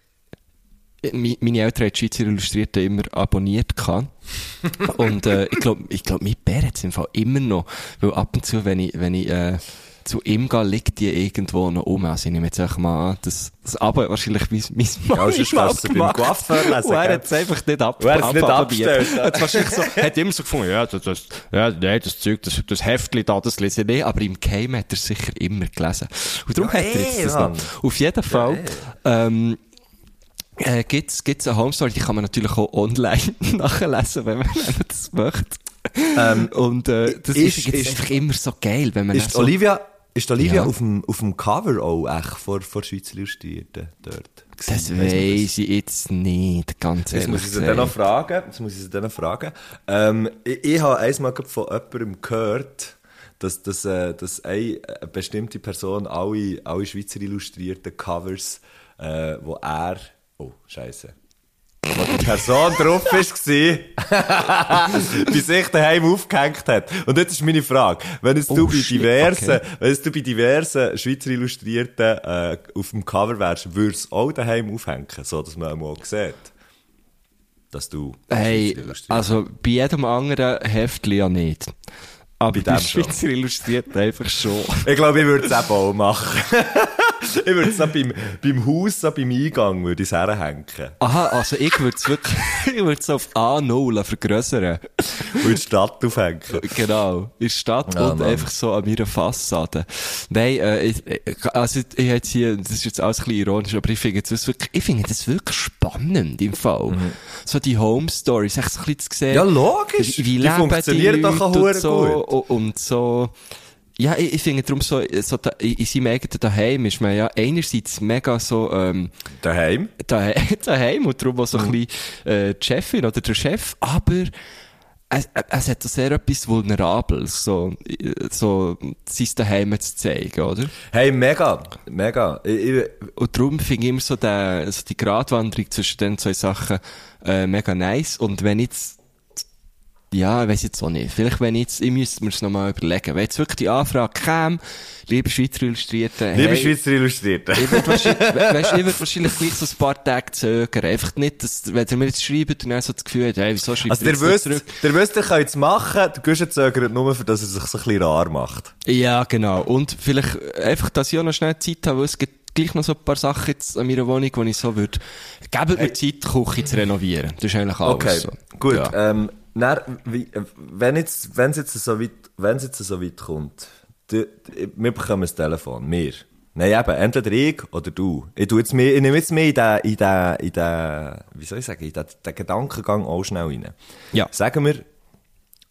meine Eltern haben die Schweizer Illustrierte immer abonniert gehabt. und, äh, ich glaube, ich glaub, mein Bär hat es im Fall immer noch. Weil ab und zu, wenn ich, wenn ich, äh, zu ihm gehe, liegt die irgendwo noch um. Also ich nehme jetzt einfach mal an, das, das Abo wahrscheinlich mein, mein Mann Ja, sonst mal du beim gemacht. Coiffeur lesen, Und er hat es einfach nicht ab, er es nicht ababonniert. abgestellt, ja. Hat wahrscheinlich so, hat immer so gefunden, ja, das, das, ja, nee, das Zeug, das, das Heftchen da, das lese ich nicht, aber im Keim hat er es sicher immer gelesen. Und darum Ja, hat er jetzt eh, das noch. Auf jeden Fall, ähm, äh, gibt's, gibt's eine Home Story, die kann man natürlich auch online nachlesen, wenn man, wenn man das möchte. Ähm, Und, äh, das ist- ist, jetzt ist- einfach immer so geil, wenn man Ist so, Olivia, ist Olivia Ja. auf, dem, auf dem Cover auch echt vor, vor Schweizer Illustrierten dort? das weiss ich jetzt nicht, ganz Jetzt ehrlich muss ich sie dann fragen. Jetzt muss ich sie dann noch fragen. Ähm, ich, ich habe einmal von jemandem gehört, dass, dass, äh, dass eine, eine bestimmte Person alle, alle Schweizer illustrierten Covers, äh, wo er, oh, scheiße. Wo die Person drauf war, bei sich daheim aufgehängt hat. Und jetzt ist meine Frage. Wenn es du Oh, bei shit, diversen, okay. wenn es du bei diversen Schweizer Illustrierten, äh, auf dem Cover wärst, würdest du auch daheim aufhängen, so dass man mal sieht, dass du Hey, also bei jedem anderen Heftli ja nicht. Aber Bei bei, dem. Schweizer Illustriert einfach schon. Ich glaube, ich würde es auch machen. ich würde es so beim, beim Haus, so beim Eingang, würde ich es herhängen. Aha, also ich würde es wirklich, ich würde es auf A0 vergrössern. Und in die Stadt aufhängen. Genau. In der Stadt Ja, und Mann. einfach so an meiner Fassade. Nein, äh, ich, ich- also ich jetzt hier, das ist jetzt alles ein bisschen ironisch, aber ich finde das wirklich, ich finde das wirklich spannend im Fall. So die Home Stories, echt so ein bisschen zu sehen. Mhm. Ja, logisch. Wie, wie Die funktionieren die doch auch so, gut. Und, und so, ja, ich, ich finde darum so, so da, in in seinem eigenen Daheim ist man ja einerseits mega so, ähm, Daheim. daheim, daheim und darum auch so Mhm. ein bisschen, äh, die Chefin oder der Chef, aber es, es hat sehr etwas Vulnerables, so, äh, so, sein Daheim zu zeigen, oder? Hey, mega. Mega. Ich, ich, Und darum finde ich immer so, der, so die Gratwanderung zwischen den zwei Sachen, äh, mega nice. Und wenn jetzt, ja, ich weiss jetzt auch nicht. Vielleicht, wenn jetzt, ich müsste mir es nochmal überlegen. Wenn jetzt wirklich die Anfrage käme, liebe Schweizer Illustrierte, liebe hey, Schweizer Illustrierte. Ich würde wahrscheinlich, we- weißt, ich würde wahrscheinlich gleich so ein paar Tage zögern. Einfach nicht, dass, wenn ihr mir jetzt schreibt dann so das Gefühl hat, hey, wieso schreibt Also, ihr jetzt wisst, zurück? der wisst, ihr könnt es machen, der Guschen zögert nur, für dass er sich so ein bisschen rar macht. Ja, genau. Und vielleicht einfach, dass ich auch noch schnell Zeit habe, weil es gibt gleich noch so ein paar Sachen jetzt an meiner Wohnung, wo ich so würde, gebt mir Zeit, die Küche zu renovieren. Das ist eigentlich alles Okay, so. gut. Ja. Ähm, äh, wenn es jetzt so weit, jetzt so weit kommt, die, die, wir bekommen ein Telefon, wir. Nein, eben, entweder ich oder du. Ich, tu jetzt mehr, ich nehme jetzt mehr in den, in den, in den, wie soll ich sagen, in den, den Gedankengang auch schnell rein. Ja. Sagen wir,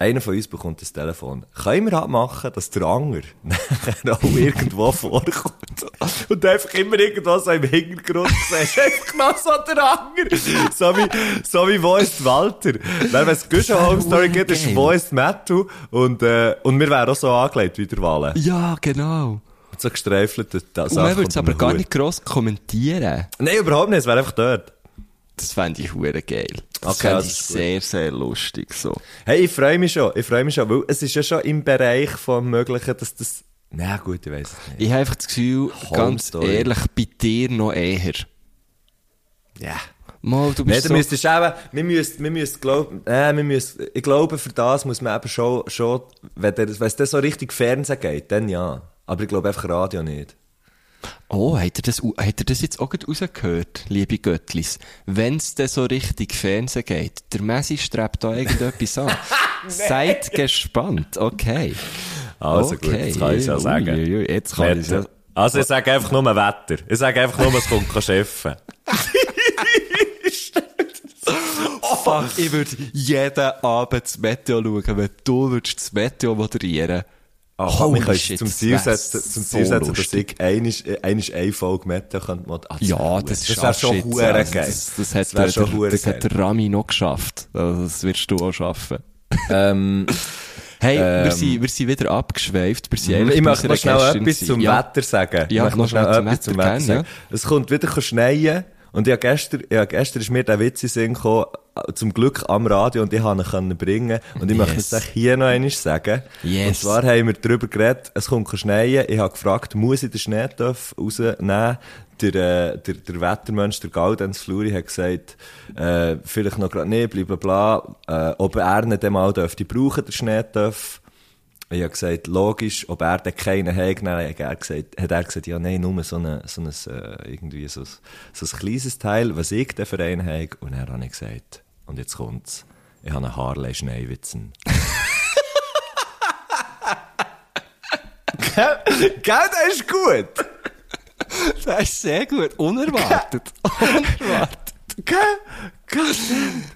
einer von uns bekommt das Telefon. Können wir halt machen, dass der Anger nachher auch irgendwo vorkommt? Und einfach immer irgendwo so im Hintergrund siehst, einfach noch so der Anger. So wie, so wie Wo ist Walter? Wenn es Guschen Home Story gibt, ist. Wo ist Mattu? Und, äh, und wir wären auch so angelegt wie der Wale. Ja, genau. Mit so gestreifelten Und man würde es aber gar nicht gross kommentieren. Nein, überhaupt nicht, es wäre einfach dort. Das fände ich hure geil. Das Okay, fände ich sehr, sehr lustig, so. Hey, ich freue mich schon, ich freue mich schon, weil es ist ja schon im Bereich vom Möglichen, dass das, na gut, ich weiss es nicht. Ich habe einfach das Gefühl, Home ganz Story. ehrlich, bei dir noch eher. Ja. Mal, du Nee, bist du so... eben, wir müssen, wir müssen glauben, äh, wir müssen, ich glaube, für das muss man eben schon, schon, wenn es dann so richtig Fernsehen geht, dann ja. Aber ich glaube einfach Radio nicht. Oh, hat er das, hat er das jetzt auch rausgehört, liebe Göttlis? Wenn's denn so richtig Fernsehen geht, der Messi strebt da irgendetwas an. Seid gespannt, okay. Also okay. gut, jetzt kann ich ja sagen. Ui, ui, ui, jetzt kann ich ja. Also ich sage einfach nur Wetter. Ich sage einfach nur, es kommt kein Chef. Fuck, ich würde jeden Abend das Meteo schauen, wenn du würdest das Meteo moderieren. Ach, wir Holy shit, zum das Ziel setzen, zum so Ziel setzen, dass lustig. ich einisch eine Folge Meteo könnte mod- ah, Ja, wär das, das wäre schon jetzt. geil. Also Das, das, hat, der, der, hure das hat der Rami noch geschafft. Also das wirst du auch schaffen. Ähm, Hey, wir, Ähm, sind, wir sind wieder abgeschweift. Wir sind eigentlich Ich möchte noch schnell etwas zum ja. Wetter sagen. Ja, ich möchte noch schnell zum Wetter, gern, ja. Es kommt wieder schneien. Und ich habe gestern, ja, gestern ist mir der Witz in Sinn gekommen, äh, zum Glück am Radio, und ich konnte ihn bringen. Und ich möchte Yes. es euch hier noch einmal sagen. Yes. Und zwar haben wir darüber geredet, es kommt schneien. Ich habe gefragt, muss ich den Schneetöpf rausnehmen? Der, äh, der, der Wettermensch, der Gaudenz Fluri, hat gesagt, äh, vielleicht noch gerade nicht, bla, bla, bla, äh, ob er nicht einmal dürfte brauchen, den Schneetöpf. Ich habe gesagt, logisch, ob er dann keinen hat, dann hat er gesagt, hat er gesagt, ja, nein, nur so ein, so ein, äh, irgendwie so ein, so ein kleines Teil, was ich für einen habe. Und dann habe ich gesagt, und jetzt kommt's, ich habe einen Harley Schneewitzen. Gell, das ist gut. Das ist sehr gut. Unerwartet. Unerwartet. Gell, gell.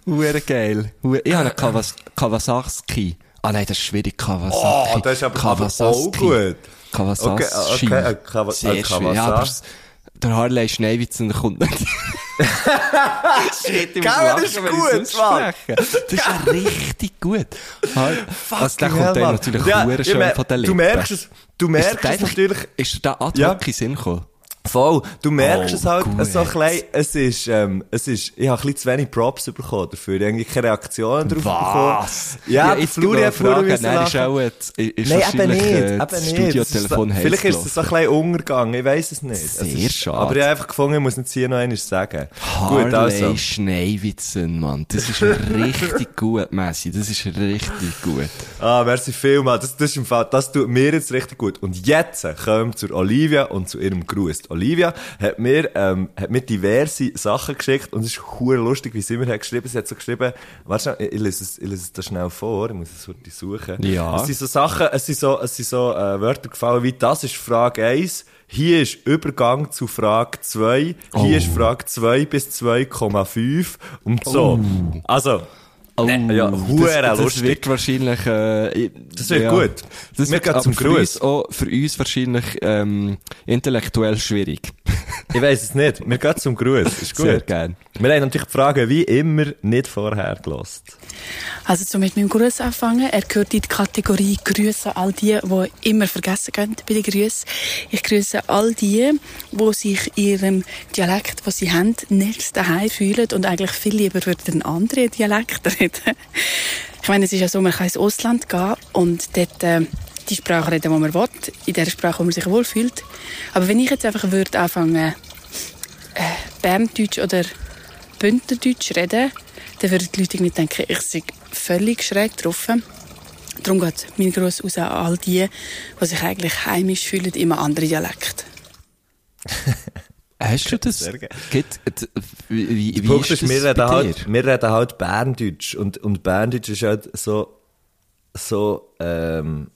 Hure geil. Ich habe einen Kawas Kawasaki. Ah nein, das ist schwierig. Kawasaki. Oh, das ist aber- aber Kawasaki. auch gut. Kawasaki. Okay, okay, ein Kawa- Sehr ein schwierig. Ja, aber der Harley Schneewitzen der kommt nicht. Shit, ich muss lachen, das ist gut, Mann. Das ist ja richtig gut. Har- Also, der kommt dann natürlich Ja, schön von den Du Lippen. merkst es, du Ist merkst es natürlich, Ist dir da ad Ja. hoc in den Sinn gekommen? Voll. Du merkst Oh, es halt gut. so ein bisschen, es ist, ähm, es ist, ich habe ein bisschen zu wenig Props bekommen dafür. Ich habe irgendwie keine Reaktionen drauf Was? bekommen. Ja, der jetzt Fluri hat vorher müssen Nein, ist auch jetzt, ist Nein, eben nicht, äh, eben nicht. Ist so- Vielleicht ist es so ein bisschen untergegangen, ich weiss es nicht. Sehr es ist, schade. Aber ich habe einfach gefunden, ich muss jetzt hier noch einmal sagen. Harley Gut, also. Schneewitzen, Mann. Das ist richtig gut, Messi. Das ist richtig gut. Ah, merci vielmal. Das, das ist im Fall, das tut mir jetzt richtig gut. Und jetzt kommen wir zur Olivia und zu ihrem Gruß. Olivia hat mir, ähm, hat mir diverse Sachen geschickt und es ist hure lustig, wie sie mir hat geschrieben. Sie hat so geschrieben, warte schnell, ich, ich lese es, ich lese es da schnell vor, ich muss es heute suchen. Ja. Es sind so Sachen, es sind so, es sind so, äh, Wörter gefallen wie, das ist Frage 1. Hier ist Übergang zu Frage 2. Hier ist Frage 2 bis 2,5 und so. Also, Oh, ja, das, das wird wahrscheinlich, äh, Das wird gut. Das Wir wird zum für Gruß. uns auch, für uns wahrscheinlich, ähm, intellektuell schwierig. Ich weiss es nicht. Wir gehen zum Gruß. Ist gut. Sehr gern. Wir haben natürlich die Frage wie immer nicht vorher gelost. Also zum mit meinem Gruß anfangen. Er gehört in die Kategorie Grüße all die, die immer vergessen gehen bei den Grüßen. Ich grüße all die, die sich ihrem Dialekt, was sie haben, nicht daheim fühlen und eigentlich viel lieber würden einen anderen Dialekt reden. Ich meine, es ist ja so, man kann ins Ausland gehen und dort äh, die Sprache reden, die man will, in der Sprache, wo man sich wohlfühlt. Aber wenn ich jetzt einfach würde anfangen, äh, Berndeutsch oder Bündnerdeutsch reden, dann würden die Leute irgendwie denken, ich sei völlig schräg drauf. Darum geht mein Gruß raus an all die, die sich eigentlich heimisch fühlen in einem anderen Dialekt. Hast du das? Äh, wie, wie, wie ist ist, wir das reden, bei halt, wir reden halt Berndeutsch. Und, und Berndeutsch ist halt so, so, ähm,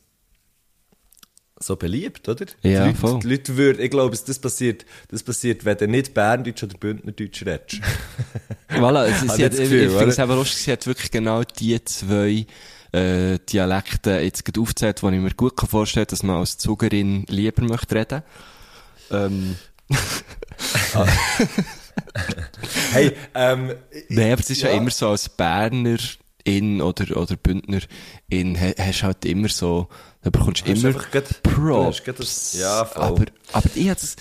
so beliebt, oder? Ja, die Leute, voll. Die Leute würden, ich glaube, das passiert, das passiert, wenn du nicht Berndeutsch oder Bündnerdeutsch redest. Voilà, es, Hab sie ich hat, ich, finde es eben lustig, sie hat wirklich genau die zwei äh, Dialekte jetzt gerade aufgezählt, die ich mir gut kann vorstellen kann, dass man als Zugerin lieber möchte reden. Ähm, hey, ähm, Nein, aber es ist ja. Ja. immer so, als Berner in oder, oder Bündner in, ha- hast halt immer so, da bekommst du immer grad- Props. das- ja, voll. aber, aber ich hab das,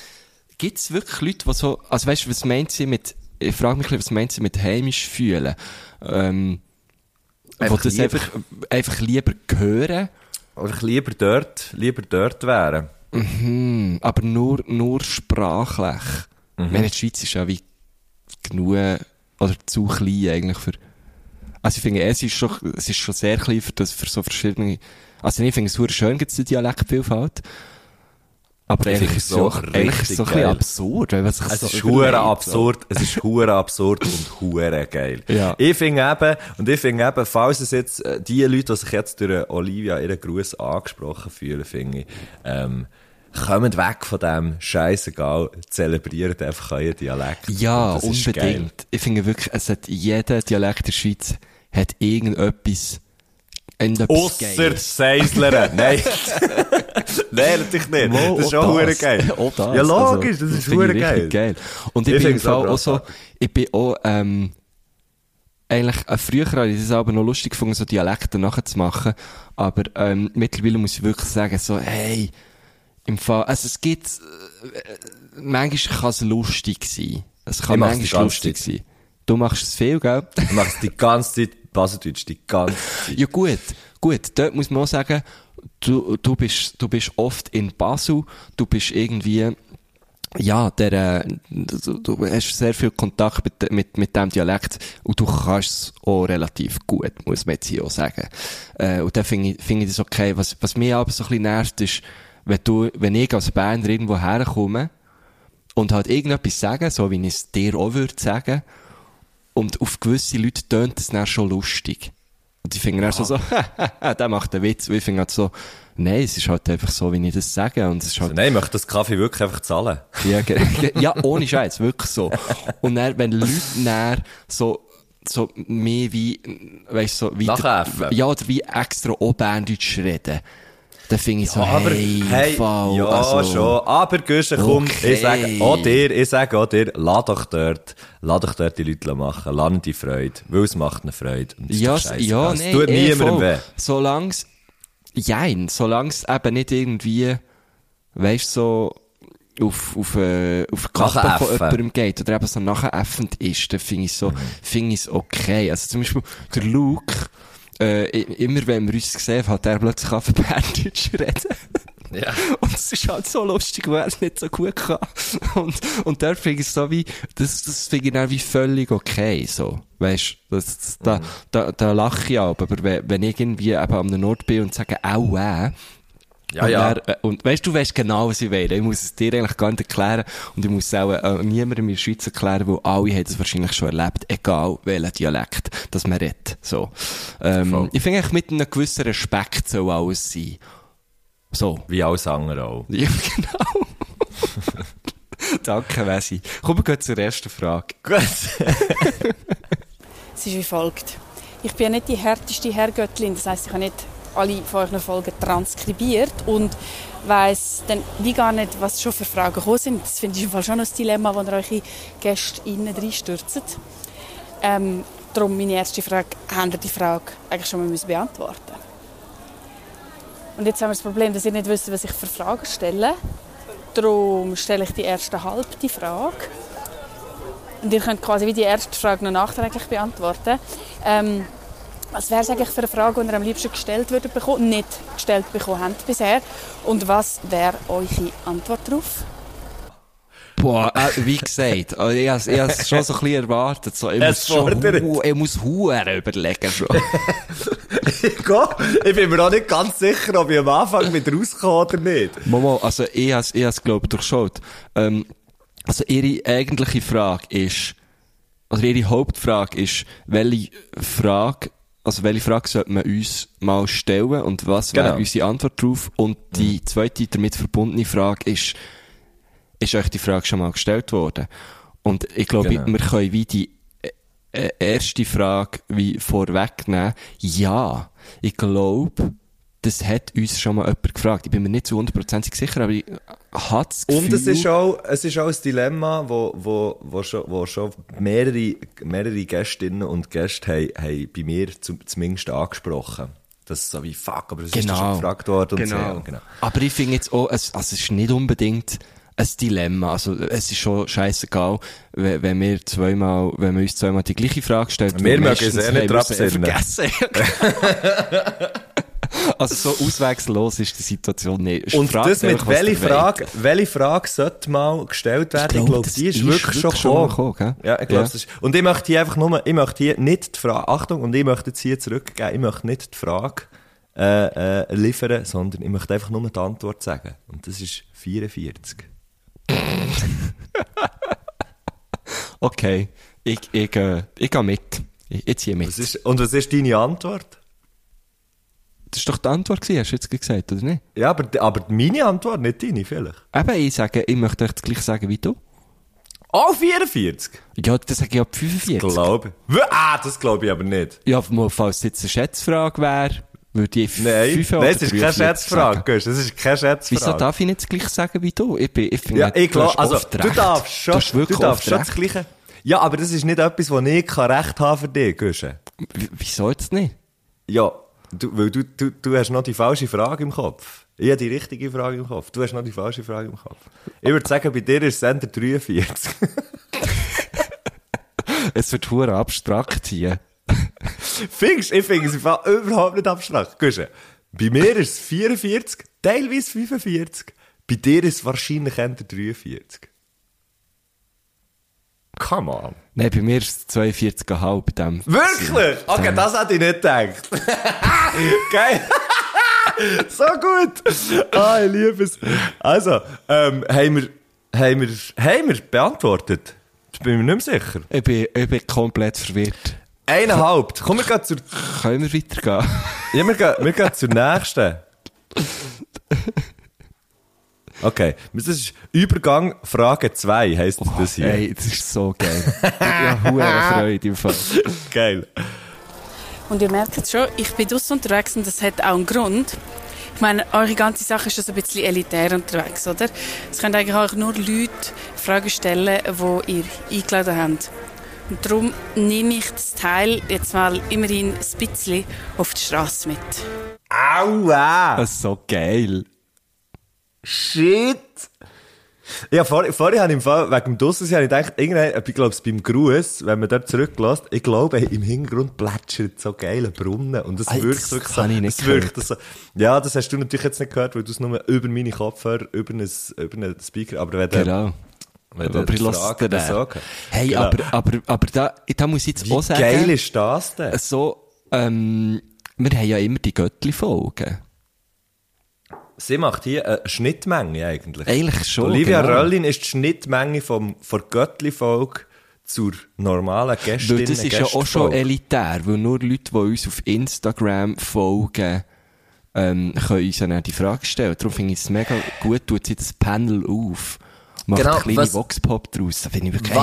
gibt's wirklich Leute, die so, also weißt du, was meint sie mit, ich frage mich, was meint sie mit heimisch fühlen? Ähm, Einfach das lieber- einfach, einfach lieber hören, oder lieber dort, lieber dort wären. hm, aber nur, nur sprachlich. Mhm. Ich meine, die Schweiz ist ja wie genug, oder zu klein eigentlich für, also ich finde, es ist schon, es ist schon sehr klein für das, für so verschiedene, also ich finde es super schön, gibt es die Dialektvielfalt. Aber Ich eigentlich finde ist so so, eigentlich ist so ein bisschen absurd, weil man sich Es so ist hure absurd, es ist hure absurd und hure geil. Ja. Ich finde eben, und ich finde eben, falls es jetzt, äh, die Leute, die sich jetzt durch Olivia ihren Gruß angesprochen fühlen, finde ich, ähm, kommen weg von dem, scheißegal, zelebriert einfach euren Dialekt. Ja, geil. unbedingt. Ich finde wirklich, es hat jeder Dialekt der Schweiz hat irgendetwas, Ausser. Seisler. Nein. Nein, natürlich nicht. Wo, das ist auch das. geil. Auch das. Ja, logisch, Also, das ist hure richtig geil. Und ich, Ich bin im es Fall auch so, ich bin auch, ähm, eigentlich, äh, früher habe ich das aber noch lustig gefunden, so Dialekte nachzumachen. Aber, ähm, mittlerweile muss ich wirklich sagen, so, hey, im Fall, also es gibt, äh, manchmal kann es lustig sein. Es kann manchmal lustig Zeit. sein. Du machst es viel, gell? Du machst die ganze Zeit Baseldeutsch, die ganze Zeit. Ja gut, gut, dort muss man auch sagen, du, du bist, du bist oft in Basel, du bist irgendwie, ja, der, äh, du, du hast sehr viel Kontakt mit, mit, mit dem Dialekt und du kannst es auch relativ gut, muss man jetzt hier auch sagen. Äh, und dann finde ich, finde ich das okay. Was, was mich aber so ein bisschen nervt, ist, wenn du, wenn ich als Berner irgendwo herkomme und halt irgendetwas sagen, so wie ich es dir auch würde sagen, und auf gewisse Leute tönt es dann schon lustig. Und ich finde dann so, so, der macht einen Witz. Und ich finde halt so, nein, es ist halt einfach so, wie ich das sage. Und es ist halt, Nein, ich möchte das Kaffee wirklich einfach zahlen. ja, ja, ohne Scheiß, wirklich so. Und dann, wenn Leute dann so, so mehr wie, weißt so, wie, ja, oder wie extra Obernddeutsch reden, dann finde ich so, aber, hey, hey, Fall, ja, also, schon. Aber, Güsche, komm, Okay. ich sage auch dir, ich sage auch dir, lass doch dort, lass doch dort die Leute machen, lass die Freude, weil es macht eine Freude. Und das Ja, ja, Es nee, tut eh, niemandem voll. weh. Solang's, jein, solang's eben nicht irgendwie, weißt so, auf, auf, äh, auf Kappe von jemandem geht, oder eben so nachäffend ist, dann finde ich so, Mhm. finde ich es okay. Also zum Beispiel, der Luke, äh, immer wenn wir uns gesehen haben, hat er plötzlich auf Berndeutsch reden. Ja. Und es ist halt so lustig, weil er es nicht so gut kann. Und, und da finde ich es so wie, das, das finde ich dann wie völlig okay, so. Weißt, das, das, da, da, da lache ich auch, aber wenn, wenn ich irgendwie eben am Nord bin und sage, au, äh, Ja, und, ja. dann, äh, und weißt du, weißt genau, was ich will. Ich muss es dir eigentlich gar nicht erklären. Und ich muss es auch äh, niemandem in der Schweiz erklären, weil alle haben es wahrscheinlich schon erlebt, egal welchen Dialekt, das man redet. So. Ähm, Voll. ich finde eigentlich mit einem gewissen Respekt soll alles sein. So. Wie alles andere auch. Ja, genau. Danke, Wesi. Kommen wir zur ersten Frage. Gut. Es ist wie folgt. Ich bin ja nicht die härteste Herrgöttin, das heisst, ich habe nicht alle von euren Folgen transkribiert und weiss dann wie gar nicht, was schon für Fragen gekommen sind. Das finde ich im Fall schon ein Dilemma, wo ihr eure Gäste innen reinstürzt. Ähm, darum meine erste Frage, habt ihr die Frage eigentlich schon mal beantworten Und jetzt haben wir das Problem, dass ihr nicht wisst, was ich für Fragen stelle. Darum stelle ich die erste halbe Frage. Und ihr könnt quasi wie die erste Frage noch nachträglich beantworten. Ähm, was wäre es eigentlich für eine Frage, die ihr am liebsten gestellt würdet bekommen, nicht gestellt bekommen habt bisher? Und was wäre eure Antwort darauf? Boah, äh, wie gesagt, also ich habe ich has schon so ein bisschen erwartet. So, ich, muss Es schon, ich muss Huren überlegen schon. Ich bin mir auch nicht ganz sicher, ob ich am Anfang wieder rauskomme oder nicht. Momo, also ich ich has glaube durchschaut. Ähm, also ihre eigentliche Frage ist, also ihre Hauptfrage ist, welche Frage, also welche Frage sollte man uns mal stellen und was wäre Genau. unsere Antwort drauf? Und die zweite damit verbundene Frage ist, ist euch die Frage schon mal gestellt worden? Und ich glaube, Genau. wir können wie die äh, äh, erste Frage wie vorwegnehmen. Ja, ich glaube, das hat uns schon mal jemand gefragt. Ich bin mir nicht zu hundertprozentig sicher, aber ich hatte das Gefühl... Und es ist auch, es ist auch ein Dilemma, wo, wo, wo schon, wo schon mehrere, mehrere Gästinnen und Gäste haben, haben bei mir zum, zumindest angesprochen. Das ist so wie, fuck, aber es ist Genau. schon gefragt worden und so. Genau. Ja, genau. Aber ich finde jetzt auch, es, also es ist nicht unbedingt ein Dilemma. Also, es ist schon scheißegal, wenn, wenn wir zweimal, wenn wir uns zweimal die gleiche Frage stellen. Wir mögen es eh nicht eh absinnen. vergessen. also, so auswegslos ist die Situation nicht. Und Fragt das mit einfach, was welche ihr wollt. Frage, welche Frage sollte mal gestellt werden? Ich glaub, glaube, das die ist ist wirklich, wirklich schon gekommen. Ja, ich glaube, Ja. das ist, und ich möchte hier einfach nur, ich möchte hier nicht die Frage, Achtung, und ich möchte jetzt hier zurückgeben, ich möchte nicht die Frage, äh, äh, liefern, sondern ich möchte einfach nur die Antwort sagen. Und das ist 44. Okay. Ich, ich, äh, ich gehe mit. Ich, ich ziehe mit. Was ist, und was ist deine Antwort? Das ist doch die Antwort gewesen, hast du jetzt gesagt, oder nicht? Ja, aber, aber meine Antwort, nicht deine, vielleicht. Eben, ich sage, ich möchte euch das gleich sagen wie du. Oh, 44? Ja, das sage ich ab 45. Glaube ich. Ah, das glaube ich aber nicht. Ja, falls es jetzt eine Schätzfrage wäre, würde ich Nein, 5 nein, es ist keine 43 Schätzfrage, das ist keine Schätzfrage. Wieso darf ich nicht das gleich sagen wie du? Ich, bin, ich finde, Ja, ich glaube, also, du recht. darfst schon, du, hast wirklich du darfst schon das. Gleiche. Ja, aber das ist nicht etwas, wo ich kann recht haben für dich, Gusche. W- Wieso jetzt nicht? Ja, du, weil du, du, du hast noch die falsche Frage im Kopf. Ich habe die richtige Frage im Kopf. Du hast noch die falsche Frage im Kopf. Ich würde sagen, bei dir ist Sender 43. Es wird hure abstrakt hier. Findest du? Ich finde es überhaupt nicht abstrakt. Gusche, bei mir ist es 44, teilweise 45. Bei dir ist es wahrscheinlich Ende 43. Come on. Nein, bei mir ist es 42,5 dem. Wirklich? Okay, das hätte ich nicht gedacht. Geil. so gut. Ah, ich liebe es. Also, ähm, haben wir, haben wir, haben wir beantwortet? Das bin ich mir nicht mehr sicher. Ich bin, ich bin komplett verwirrt. Eineinhalb. Komm, wir gehen zur, Können wir weitergehen? ja, wir gehen, wir gehen zur nächsten. Okay, das ist Übergang Frage 2, heisst das hier. Hey, das ist so geil. ich habe hure Freude im Fall. Geil. Und ihr merkt es schon, ich bin draussen unterwegs und das hat auch einen Grund. Ich meine, eure ganze Sache ist schon so ein bisschen elitär unterwegs, oder? Es können eigentlich auch nur Leute Fragen stellen, die ihr eingeladen habt. Und darum nehme ich das Teil jetzt mal immerhin ein bisschen auf die Straße mit. Aua! Das ist so geil. Shit! Ja, vor, vorher habe ich im Fall, wegen dem Dussens, habe ich gedacht, irgendwann, ich glaube, beim Gruß, wenn man dort zurücklässt, ich glaube, im Hintergrund plätschert so geile Brunnen. Und das Ey, wirkt das wirklich so, ich nicht das wirkt so, ja, das hast du natürlich jetzt nicht gehört, weil du es nur über meine Kopfhörer, über einen, über einen Speaker, aber wenn Genau. wenn Aber ich lasse es sagen. Hey, Genau. aber, aber, aber da, da muss ich jetzt Wie auch sagen. geil ist das denn? So, ähm, wir haben ja immer die Göttli-Folgen. Sie macht hier eine Schnittmenge eigentlich. Eigentlich schon. Olivia genau. Röllin ist die Schnittmenge vom, von Göttli-Folge zur normalen Gästin. Das ist ja auch schon elitär, weil nur Leute, die uns auf Instagram folgen, ähm, können uns dann die Frage stellen. Darum finde ich es mega gut, tut sie das Panel auf. Macht Genau, eine kleine Vox-Pop draus. Da finde ich wirklich,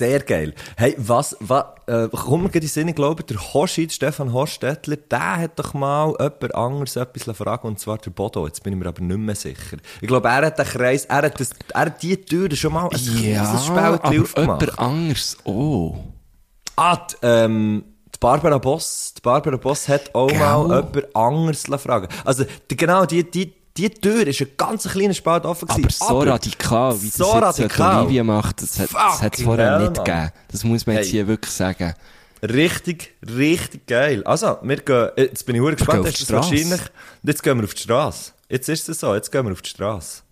sehr geil. Hey, was, was, äh, komm mir in den Sinn, ich glaube, der Hoschid, Stefan Horstettler, der hat doch mal jemand anderes etwas fragen und zwar der Bodo. Jetzt bin ich mir aber nicht mehr sicher. Ich glaube, er hat den Kreis, er hat, das, er hat die Tür schon mal ein ja, kleines aber Spältchen aufgemacht. jemand anderes auch. Ah, die, ähm, die Barbara Boss, die Barbara Boss hat auch Gell? mal jemand anderes fragen Also, die, genau, die, die, die Tür ist ein ganz kleiner Spalt offen gewesen. Aber so radikal, wie das so jetzt äh, die radikal. Olivia macht, das hat das Fucking vorher hell, nicht Mann. gegeben. Das muss man jetzt Hey. hier wirklich sagen. Richtig, richtig geil. Also, wir gehen, jetzt bin ich hure gespannt, gehen auf ist die das wahrscheinlich, jetzt gehen wir auf die Straße. Jetzt ist es so, jetzt gehen wir auf die Straße.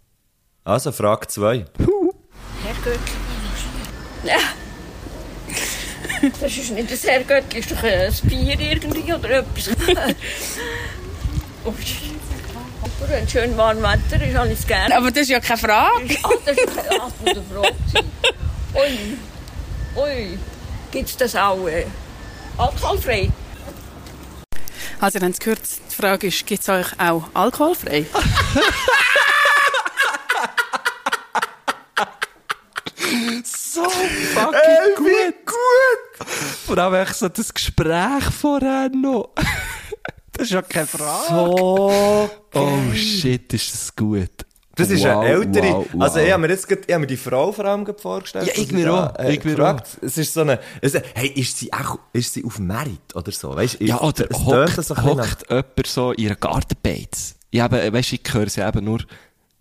Also, Frage 2. Das ist nicht ein sehr göttlich, das ist doch ein Bier irgendwie oder etwas. Oh. Aber wenn schön warm Wetter ist, habe ich es gerne. Aber das ist ja keine Frage. Ah, das ist keine Frage. Ui, ui, gibt es das auch äh, alkoholfrei? Also, ihr habt es gehört, die Frage ist, gibt es euch auch alkoholfrei? So fucking gut. gut. Vor allem echt so das Gespräch vorher noch. Das ist ja keine Frage. So. Oh shit, ist das gut. Das ist Wow, eine ältere, wow, wow. also ich habe mir jetzt grad, ich habe mir die Frau vor allem vorgestellt. Ja, ich mir auch, äh, ich mir gefragt. Es ist so eine, es, hey, ist sie auch, ist sie auf Merit oder so? Weißt, Ja, oder es hockt, so hockt jemand so in einer Gartenbeiz. Ich habe, weißt, ich höre sie eben nur ein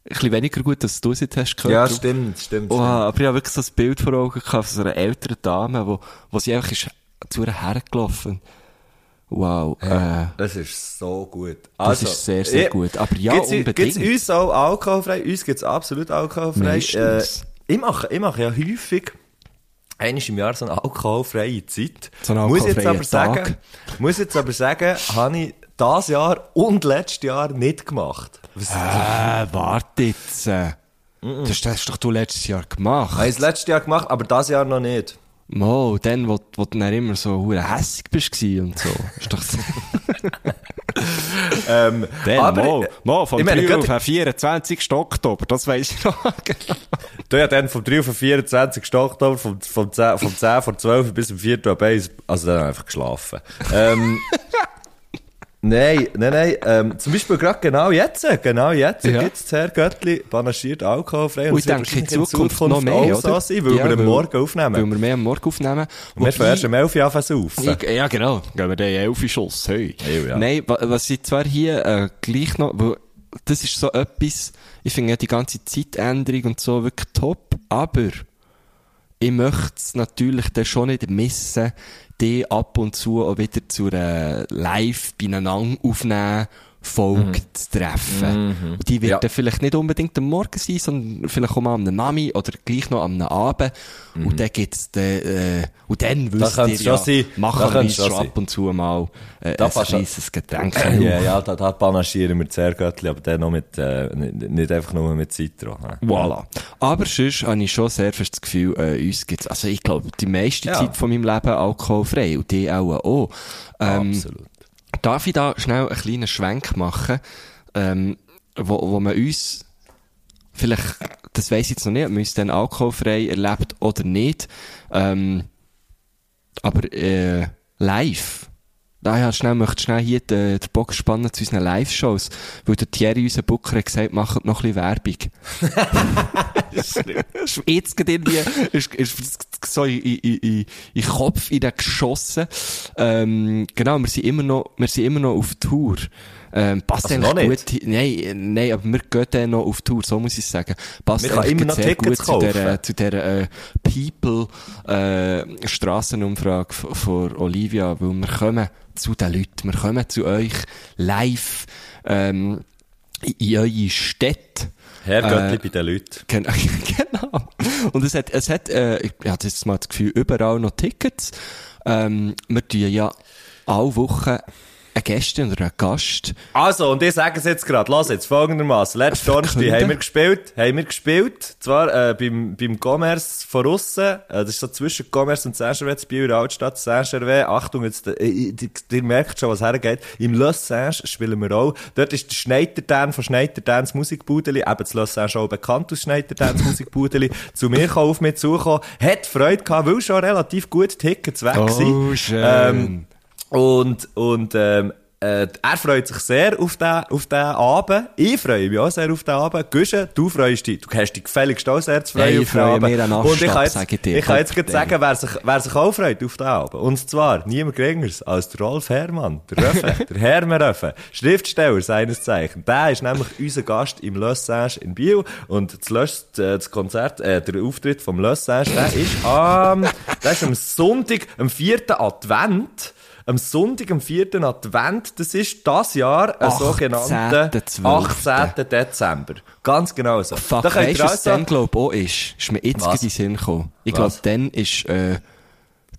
bisschen weniger gut, als du es jetzt hast gehört. Ja, stimmt, stimmt. Oh, stimmt. aber ich habe wirklich so ein Bild vor Augen gehabt von so einer älteren Dame, wo, wo sie einfach ist zu ihr hergelaufen. Wow, äh, Das ist so gut. Das ist sehr, sehr ich- gut. Aber ja, gibt's, unbedingt. Gibt's uns auch alkoholfrei? Uns gibt's absolut alkoholfrei. Äh, ich mache, ich mache ja häufig einmal im Jahr so eine alkoholfreie Zeit. So einen muss jetzt aber sagen, Tag. muss jetzt aber sagen, habe ich das Jahr und letztes Jahr nicht gemacht. Was, äh, warte jetzt. Das hast doch du letztes Jahr gemacht. habe ich das letztes Jahr gemacht, aber das Jahr noch nicht. Mo, dann, wo, wo du dann immer so hure hässig bist und so. Ist doch so. Ähm, Dann, aber, Mo, Mo, vom ich meine, 3 gerade- auf den 24. Oktober, das weiss ich noch. genau. Du ja dann vom 3 auf den 24. Oktober, vom, vom 10, vom 10 vor 12 bis zum 4 ab 1, also dann einfach geschlafen. ähm, Nein, nein, nein. Ähm, zum Beispiel gerade genau jetzt, genau jetzt Ja. gibt es Herr Göttli panaschiert alkoholfrei. Und ich denke, in wahrscheinlich Zukunft noch mehr, auch oder? sein, weil Ja, wir am Morgen aufnehmen. Weil wir mehr am Morgen aufnehmen. Und wir erst um 11 Uhr an zu saufen. Ich, ja, genau. Gehen wir den elf Schuss. Hey. Hey, ja. Nein, wa- was ich zwar hier äh, gleich noch, weil das ist so etwas, ich finde ja die ganze Zeitänderung und so wirklich top, aber ich möchte es natürlich dann schon nicht missen, die ab und zu auch wieder zu einer live beieinander aufnehmen Folge zu treffen. Und die wird Mhm. Ja. dann vielleicht nicht unbedingt am Morgen sein, sondern vielleicht auch mal am Nami oder gleich noch am Abend. Und dann gibt's dann, äh, und dann wisst könnte ihr ja, schon sein. Da machen wir schon sein. ab und zu mal äh, Da ein kleines Getränk. Ja, ja, da, da panaschieren wir das Herr Göttli, aber dann noch mit, äh, nicht, nicht einfach nur mit Citro. hä? Voilà. Aber sonst habe ich schon sehr fest das Gefühl, äh, uns gibt's, also ich glaube, die meiste Ja. Zeit von meinem Leben alkoholfrei und die auch auch. Ähm, Absolut. Darf ich da schnell einen kleinen Schwenk machen, ähm, wo, wo man uns vielleicht, das weiss ich jetzt noch nicht, ob man uns dann alkoholfrei erlebt oder nicht, ähm, aber äh, live. Daher schnell, möchte schnell hier den, den Bock spannen zu unseren Live-Shows, weil der Thierry, unser Booker, hat gesagt, macht noch ein bisschen Werbung. Jetzt gerade irgendwie, ist, ist so in, in, in, in Kopf in den geschossen. Ähm, genau, wir sind immer noch, wir sind immer noch auf Tour. Ähm, passt Also eigentlich gut, nein, nein, aber wir gehen dann noch auf Tour, so muss ich sagen. Passt Wir eigentlich immer noch sehr Tickets gut zu der, kaufen. zu der, äh, People, äh, Strassenumfrage v- von Olivia, weil wir kommen zu den Leuten, wir kommen zu euch live, ähm, in, eure Städte. Herr Äh, bei den Leuten. Gen genau. Und es hat, es hat, äh, ich hatte jetzt mal das Gefühl, überall noch Tickets. Ähm, wir tun ja alle Wochen eine Gästin oder einen Gast. Also, und ich sage es jetzt gerade, lass jetzt folgendermaßen. Letzten Donnerstag haben wir gespielt, haben wir gespielt, zwar äh, beim, beim Commerce von aussen, äh, das ist so zwischen Commerce und Saint-Gervais, in der Altstadt, Saint-Gervais, Achtung, jetzt, äh, ihr, merkt schon, was hergeht, im Le Saint spielen wir auch, dort ist der Schneidertan von Schneidertans Musikbudeli, eben das Le Saint schon bekannt aus Schneidertans Musikbudeli, zu mir gekommen, auf mich zugekommen, hat Freude gehabt, weil schon relativ gut Tickets weg Oh, sind. schön. Ähm, und, und, ähm, äh, er freut sich sehr auf den, auf den Abend. Ich freue mich auch sehr auf den Abend. Güsche, du freust dich. Du hast dich gefälligst auch sehr zu freuen Hey, ich auf den freue Abend. Und ich kann jetzt, ich kann jetzt gerade sagen, wer sich, wer sich auch freut auf den Abend. Und zwar niemand geringeres als der Rolf Herrmann, der Röffe, der Hermann Röffe, Schriftsteller seines Zeichens. Der ist nämlich unser Gast im Le Sage in Biel. Und das, Lös, äh, das Konzert, äh, der Auftritt vom Le Sage, der ist am, der ist am Sonntag, am 4. Advent. Am Sonntag, am 4. Advent, das ist das Jahr ein 18.12.. sogenannter 18. Dezember. Ganz genau so. Fuck, Da weißt du, was also- dann, glaub ich, auch ist? Ist mir jetzt in den Sinn gekommen. Ich glaube, dann ist, äh,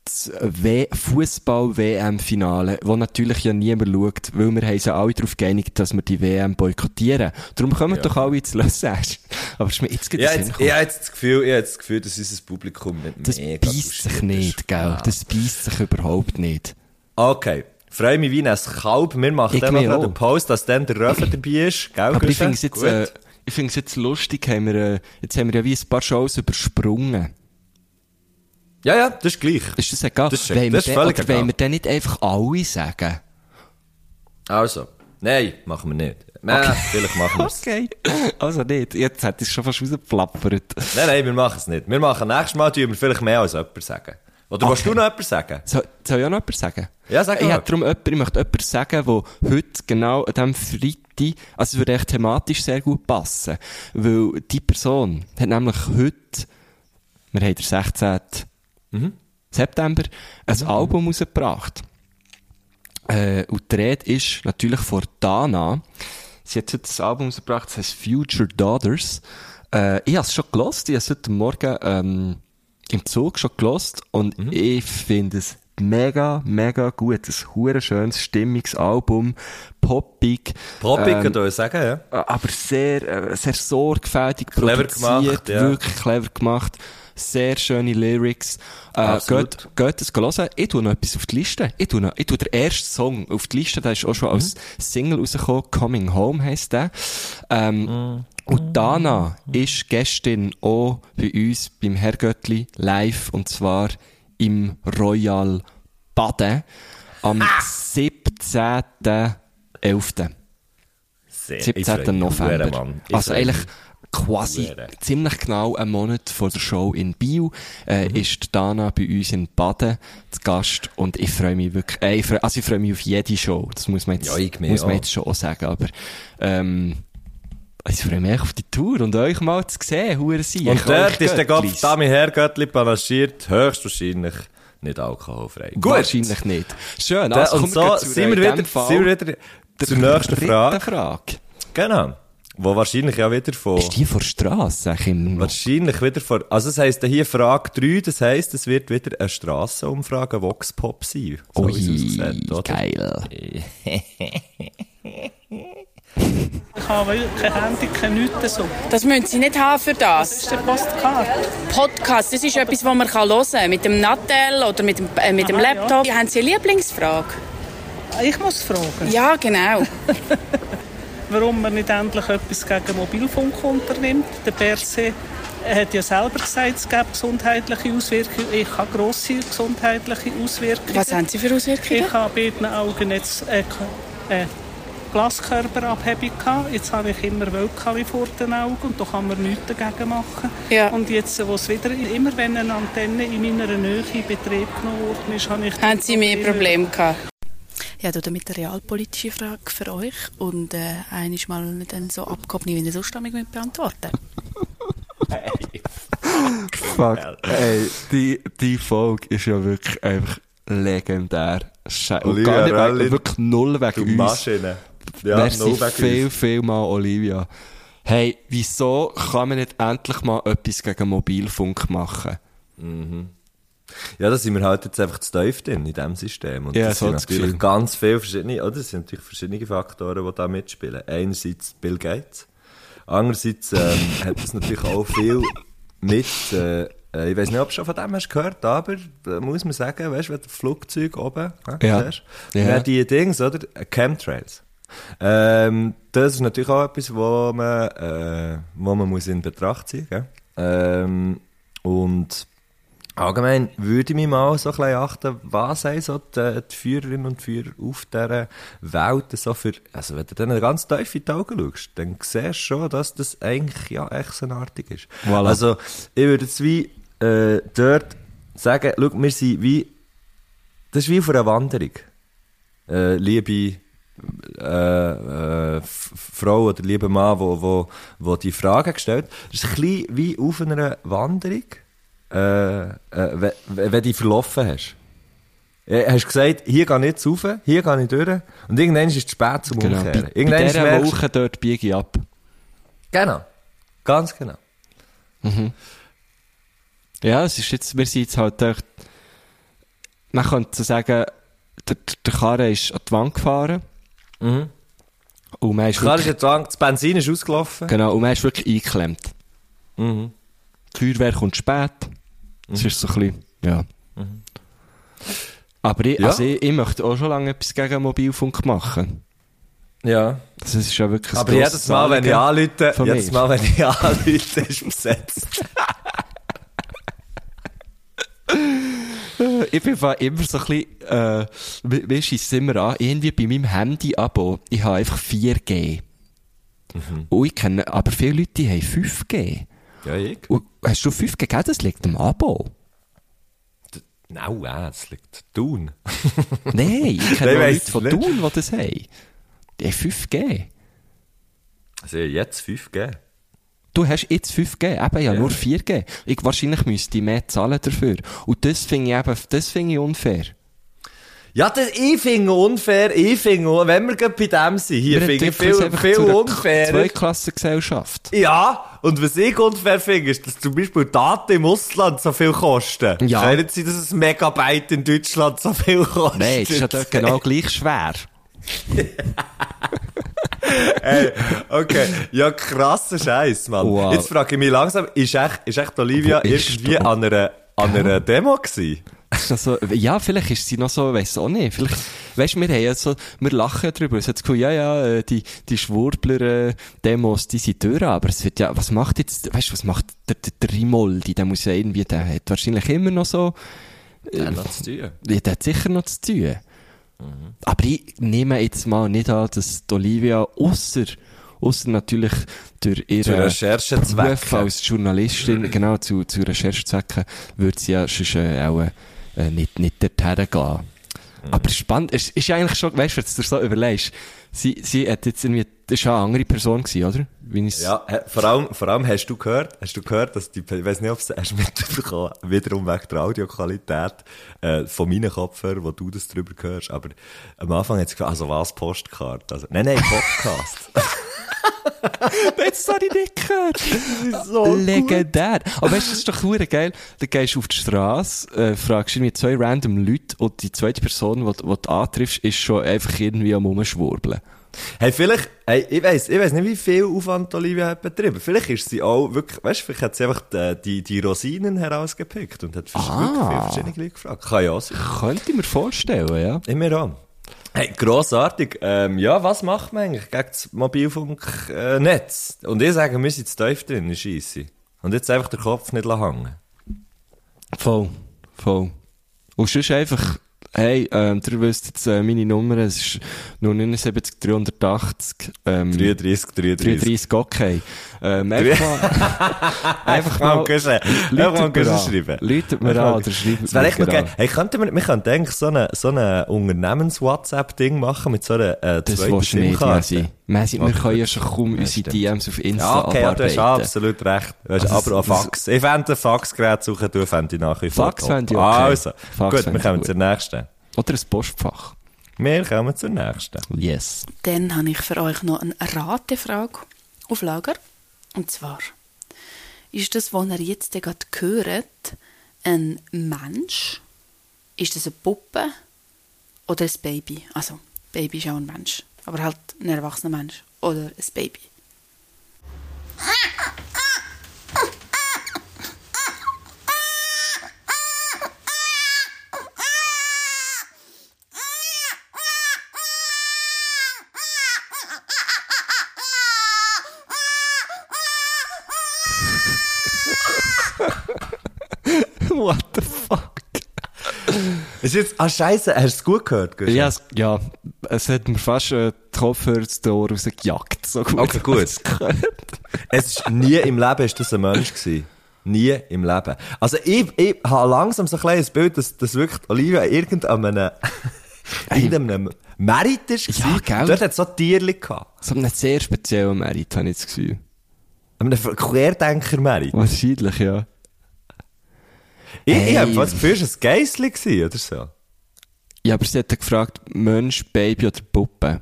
das W- Fußball-WM-Finale, wo natürlich ja niemand schaut, weil wir haben uns ja alle darauf geeinigt, dass wir die WM boykottieren. Darum kommen doch alle ins Lössage. Aber ist mir jetzt Ja, in den Sinn jetzt, gekommen. ich habe jetzt das Gefühl, ich habe das Gefühl, dass unser Publikum nicht Das mega beißt sich nicht, gell? Ja. Das beißt sich überhaupt nicht. Okay. Freue mich wie ein Kalb. Wir machen Ich dann noch einen. Post, dass dann der Röffe dabei ist. Gell, Aber ich Guschen? finde es jetzt, äh, ich finde es jetzt lustig, haben wir, äh, jetzt haben wir ja wie ein paar Shows übersprungen. ja, ja, das ist gleich. Ist das egal? Das ist- wollen das ist völlig oder wollen egal. wir dann nicht einfach alle sagen? Also. Nein, machen wir nicht. Nein, vielleicht machen wir es. Okay. Also nicht. Jetzt hat es schon fast rausgeplappert. Nein, nein, wir machen es nicht. Wir machen nächstes Mal, tun wir vielleicht mehr als jemand sagen. Oder willst Okay. du noch etwas sagen? Soll, soll ich auch noch etwas sagen? Ja, sag Ich darum jemand, ich möchte jemand sagen, der heute genau an diesem Freitag, also es würde echt thematisch sehr gut passen. Weil die Person hat nämlich heute, wir haben den 16. Mhm. September, ein Album rausgebracht. Äh, und die Rede ist natürlich von Dana. Sie hat heute das Album rausgebracht, das heißt Future Daughters. Äh, ich habe es schon gelost, ich habe es heute Morgen ähm, im Zug schon gelost und Mhm. ich finde es mega, mega gut. Ein hure schönes, stimmiges Album, poppig. Poppig, ähm, kann ich sagen, ja. aber sehr, äh, sehr sorgfältig Clever produziert, gemacht, ja. wirklich clever gemacht. Sehr schöne Lyrics. Äh, geht, geht es hören. Ich tue noch etwas auf die Liste. Ich tue noch, ich tue den ersten Song auf die Liste, der ist auch schon als Single rausgekommen. Coming Home heisst der. Ähm, Und Dana ist gestern auch bei uns beim Herrgöttli live und zwar im Royal Baden am 17. 11. Sehr. 17. Ich freu mich November. Also eigentlich quasi ziemlich genau einen Monat vor der Show in Biel äh, Mhm. ist Dana bei uns in Baden zu Gast und ich freue mich wirklich, äh, ich freu, also ich freue mich auf jede Show, das muss man jetzt, Ja, muss man jetzt schon auch sagen, aber ähm, ich freue mich echt auf die Tour und euch mal zu sehen, hure sie. Und dort ist der Gott, Dami Herrgöttli panaschiert, höchstwahrscheinlich nicht alkoholfrei. Gut. Wahrscheinlich nicht. Schön, Da, also und so sind in wir, wieder, sind wir wieder zur nächsten Frage. Frage. Genau. Wo wahrscheinlich ja wieder von... Ist die vor Strasse, sag ich immer noch? Wahrscheinlich wieder vor... Also es heisst hier Frage 3, das heisst, es wird wieder eine Strassenumfrage Vox Pop sein. So Ui, geil. Ich habe kein Handy, kein nichts so. Das müssen Sie nicht haben für Das das. ist der Postkarte. Podcast, das ist etwas, was man kann hören kann. Mit dem Nattel oder mit dem, äh, mit dem Aha, ja. Laptop. Haben Sie eine Lieblingsfrage? Ich muss fragen, Ja, genau. warum man nicht endlich etwas gegen Mobilfunk unternimmt. Der Berse hat ja selber gesagt, es gäbe gesundheitliche Auswirkungen. Ich habe grosse gesundheitliche Auswirkungen. Was haben Sie für Auswirkungen? Ich habe bei den Augen jetzt äh, äh, Glaskörperabhebung gehabt. Jetzt habe ich immer Wölkchen vor den Augen und da kann man nichts dagegen machen. Ja. Und jetzt, wo es wieder, immer wenn eine Antenne in meiner Nähe in Betrieb genommen worden ist, habe ich... Haben Sie mehr Probleme gehabt? Ja, du damit eine realpolitische Frage für euch und äh, einmal mal nicht dann so abgehoben, wie ihr sonst damit beantworten Fuck. Ey, die, die Folge ist ja wirklich einfach legendär. Schei und Olivia gar nicht Rallin, wegen, wirklich null wegen Du uns. Maschine. Ja, Merci no viel, viel mal, Olivia. Hey, wieso kann man nicht endlich mal etwas gegen Mobilfunk machen? Ja, da sind wir halt jetzt einfach zu tief drin, in diesem System. Und Ja, das so sind das natürlich Gefühl. ganz viele verschiedene, oder? Das sind natürlich verschiedene Faktoren, die da mitspielen. Einerseits Bill Gates. Andererseits ähm, hat das natürlich auch viel mit, äh, äh, ich weiß nicht, ob du schon von dem hast gehört, aber äh, muss man sagen, weißt du, wenn du Flugzeug oben äh, Ja. siehst, Ja. die Dings, oder? Chemtrails. Ähm, das ist natürlich auch etwas, wo man, äh, wo man muss in Betracht ziehen muss. Ähm, und allgemein würde ich mich mal so ein bisschen achten, was haben so die, die Führerinnen und Führer auf dieser Welt so für, also wenn du dann ganz tief in die Augen schaust, dann siehst du schon, dass das eigentlich ja echt so artig ist. Voilà. Also ich würde jetzt wie äh, dort sagen, schau, wir sind wie, das ist wie auf einer Wanderung. Äh, liebe äh, äh, Frau oder lieber Mann, wo, wo, wo die Frage gestellt Das ist ein bisschen wie auf einer Wanderung, äh, äh, wenn, wenn du verlaufen hast. Äh, hast gesagt, hier gehe ich jetzt rauf, hier gehe ich durch. Und irgendwann ist es zu spät zum Genau. Umkehren. Bei, bei Irgendwann dieser merkst- Woche dort biege ich ab. Genau. Ganz genau. Ja, es ist jetzt, wir sind jetzt halt echt, man könnte so sagen, der, der Karre ist an die Wand gefahren. Mhm. Und man ist Klar ist wirklich, jetzt sagen, das Benzin ist ausgelaufen. genau, und man ist wirklich eingeklemmt. Mhm. Die Feuerwehr kommt spät. Es ist so ein bisschen, ja. Aber ich, Ja. also ich, ich möchte auch schon lange etwas gegen Mobilfunk machen. Ja. Das ist ja wirklich Aber jedes Mal, wenn ich anrufe, jedes. Mal, wenn ich anrufe, ist besetzt. Ich bin immer so ein bisschen, äh, scheisst es immer an, irgendwie bei meinem Handy-Abo, ich habe einfach 4G. Mhm. Und ich kenne, aber viele Leute die haben 5G. Ja, ich. Und hast du 5G gegeben? Das liegt am Abo. Nein, äh, es liegt tun. Nein, ich kenne Leute von. Thun, die das haben. Die haben 5G. Also jetzt 5G. Du hast jetzt 5G, eben ja, Ja. nur 4G. Ich, wahrscheinlich müsste ich mehr zahlen dafür. Und das finde ich eben, das finde ich unfair. Ja, das, ich finde unfair, ich finde, wenn wir gerade bei dem sind, hier finde ich viel, viel unfair. Zweiklassengesellschaft. Ja, und was ich unfair finde, ist, dass zum Beispiel Daten im Ausland so viel kosten. Ja. Nicht sein, dass ein Megabyte in Deutschland so viel kostet. Nein, das ist ja dort genau gleich schwer. Ey, okay. Ja, krasser Scheiß, Mann. Wow. Jetzt frage ich mich langsam, ist echt, ist echt Olivia ist irgendwie du? an einer, an einer Demo gewesen? Das ist noch so, ja, vielleicht ist sie noch so, weiss auch nicht. Vielleicht, weißt du, wir haben ja so, wir lachen drüber. Es hat ja, ja, äh, die, die Schwurbler-Demos, die sind durch, aber es wird ja, was macht jetzt, weißt du, was macht der, der, der Rimoldi? Der muss ja irgendwie, der hat wahrscheinlich immer noch so, Ja, noch zu tun. ja, der hat sicher noch zu tun. Aber ich nehme jetzt mal nicht an, dass die Olivia, ausser, ausser natürlich durch ihre Recherchezwecken. Beruf als Journalistin, genau, zu, zu Recherchezwecken, würde sie ja sonst äh, auch äh, nicht, nicht dorthin gehen. Mhm. Aber spannend, es ist ja eigentlich schon, weißt du, wenn du dir so überlegst, sie, sie hat jetzt irgendwie, das war eine andere Person gewesen, oder? Wie ich's- Ja, vor allem, vor allem hast du gehört, hast du gehört, dass die, ich weiß nicht, ob es hast mitbekommen, wiederum wegen der Audioqualität, äh, von meinen Kopfhörern, wo du das drüber hörst, aber am Anfang hat sie gesagt, also was, Postkarte? Also, nein, nein, Podcast. Jetzt habe ich nicht gehört. so Legendär. Aber weißt du, das ist doch verdammt geil. Dann gehst du auf die Straße, äh, fragst irgendwie zwei random Leute und die zweite Person, die, die du antriffst, ist schon einfach irgendwie am Rumschwurbeln. hey, vielleicht, hey, ich weiss, ich weiss nicht, wie viel Aufwand Olivia hat betrieben. Vielleicht ist sie auch wirklich, weißt du, vielleicht hat sie einfach die, die, die Rosinen herausgepickt und hat Ah. wirklich viele verschiedene Leute gefragt. Kann ja auch sein. Könnte ich mir vorstellen, ja. Ich mir auch. Hey, grossartig. Ähm, ja, was macht man eigentlich gegen das Mobilfunknetz? Und ich sage, wir sind zu tief drin, ist scheisse. Und jetzt einfach den Kopf nicht hängen. Voll. Voll. Und sonst einfach, hey, ähm, ihr wisst jetzt äh, meine Nummer, es ist 079 380, ähm, 33, 33. 33, okay. Ähm, einfach mal, einfach mal, Einfach mal schreiben. Läutet mir an oder schreibt Das wäre echt geil. Hey, könnten wir, wir könnten eigentlich so eine, so eine Unternehmens-WhatsApp-Ding machen mit so einer, äh, zweiten du SIM-Karte. Messi, wir können ja schon kaum Ja, unsere stimmt. DMs auf Insta Ja, okay, ja, du hast abarbeiten. absolut recht. Weißt, Also, aber auch Fax. Ich fände ein Faxgerät suchen, du fände ich nach wie vor Fax fände ich okay. Also, Fax gut, wir kommen gut. zur nächsten. Oder ein Postfach. Wir kommen zur nächsten. Yes. Dann habe ich für euch noch eine Ratefrage auf Lager. Und zwar, ist das, was ihr jetzt gerade hört, ein Mensch? Ist das eine Puppe? Oder ein Baby? Also, Baby ist auch ein Mensch. Aber halt ein erwachsener Mensch. Oder ein Baby. Ist jetzt, ah, Scheiße, hast du es gut gehört? Ja, es, ja, es hat mir fast äh, die Kopfhörer aus den Ohren rausgejagt. So gut. Okay, gut. gehört. Es ist nie im Leben ist das ein Mensch gewesen. Nie im Leben. Also ich, ich habe langsam so ein kleines Bild, dass, dass wirklich Olivia irgendeinem in einem Merit ist. Ja, gewesen. gell? Dort hat es so Tierli gehabt. So einen sehr speziellen Merit, habe ich das Gefühl. Einem Querdenker-Merit. Wahrscheinlich, ja. Ich, Hey. ich habe das Gefühl, es war ein Geissli gewesen, oder so. Ja, aber sie hat gefragt, Mensch, Baby oder Puppe?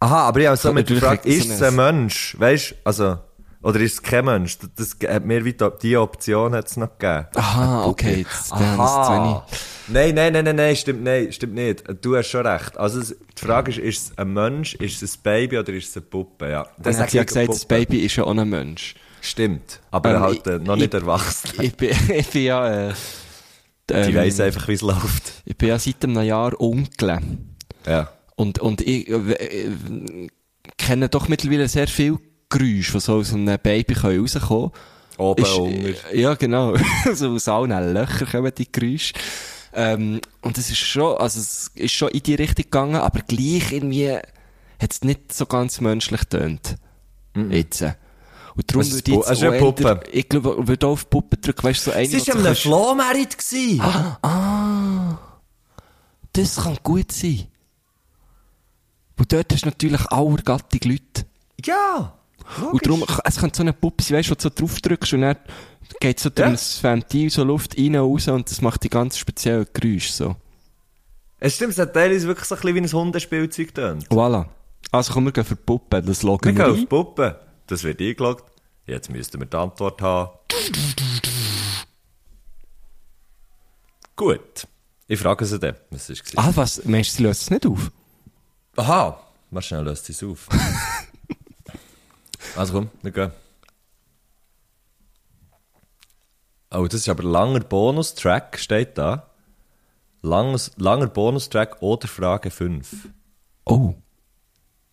Aha, aber ich habe so mit gefragt, ist es ein- Mensch? Weißt also, oder ist es kein Mensch? Das, das hat mir wie die, die Option hat's noch gegeben. Aha, okay, jetzt, Aha. wenig. Nein, nein, nein, nein, nein, stimmt, nein, stimmt nicht. Du hast schon recht. Also, es, die Frage ist, ist es ein Mensch, ist es ein Baby oder ist es eine Puppe? Ja. Dann hat sie ja gesagt, Puppe. das Baby ist ja auch ein Mensch. Stimmt. Aber Ähm, halt äh, noch ich- nicht erwachsen. Ich bin, ich bin ja, äh, Die ähm, weiss einfach, wie es läuft. ich bin ja seit einem Jahr Onkel. Ja. Und, und ich, äh, äh, kenne doch mittlerweile sehr viel Geräusche, die so aus einem Baby können rauskommen Oben, Ist, unten. äh, Ja, genau. also aus allen Löchern kommen die Geräusche. Ähm, und es ist schon, also es ist schon in die Richtung gegangen, aber gleich irgendwie hat es nicht so ganz menschlich tönt. Jetzt. Und darum würde ich jetzt ist eine Puppe. Ich glaube, ich würde auch auf Puppe drücken, weißt du, so eine, Es war die kannst- Flohmerit. Ah, das kann gut sein. Und dort hast du natürlich allergattig Leute. Ja. Und darum, es könnte so eine Puppe sein, weißt du, wo du so drauf drückst und dann geht so durch Ja. ein Ventil so Luft rein und raus und das macht die ganz speziellen Geräusche so. Es stimmt, es hat teilweise wirklich so ein bisschen wie ein Hundespielzeug tönt. Voilà. Also komm, wir gehen für die Puppe, das Wir loggen gehen wir auf ein. Das wird eingeloggt. Jetzt müssten wir die Antwort haben. Gut. Ich frage sie dann, was es war. Ah, was? Meinst du, sie löst es nicht auf? Aha. Mal schnell löst sie es auf. also komm, wir gehen. Oh, das ist aber ein langer Bonustrack, steht da. Langes, langer Bonustrack oder Frage 5. Oh.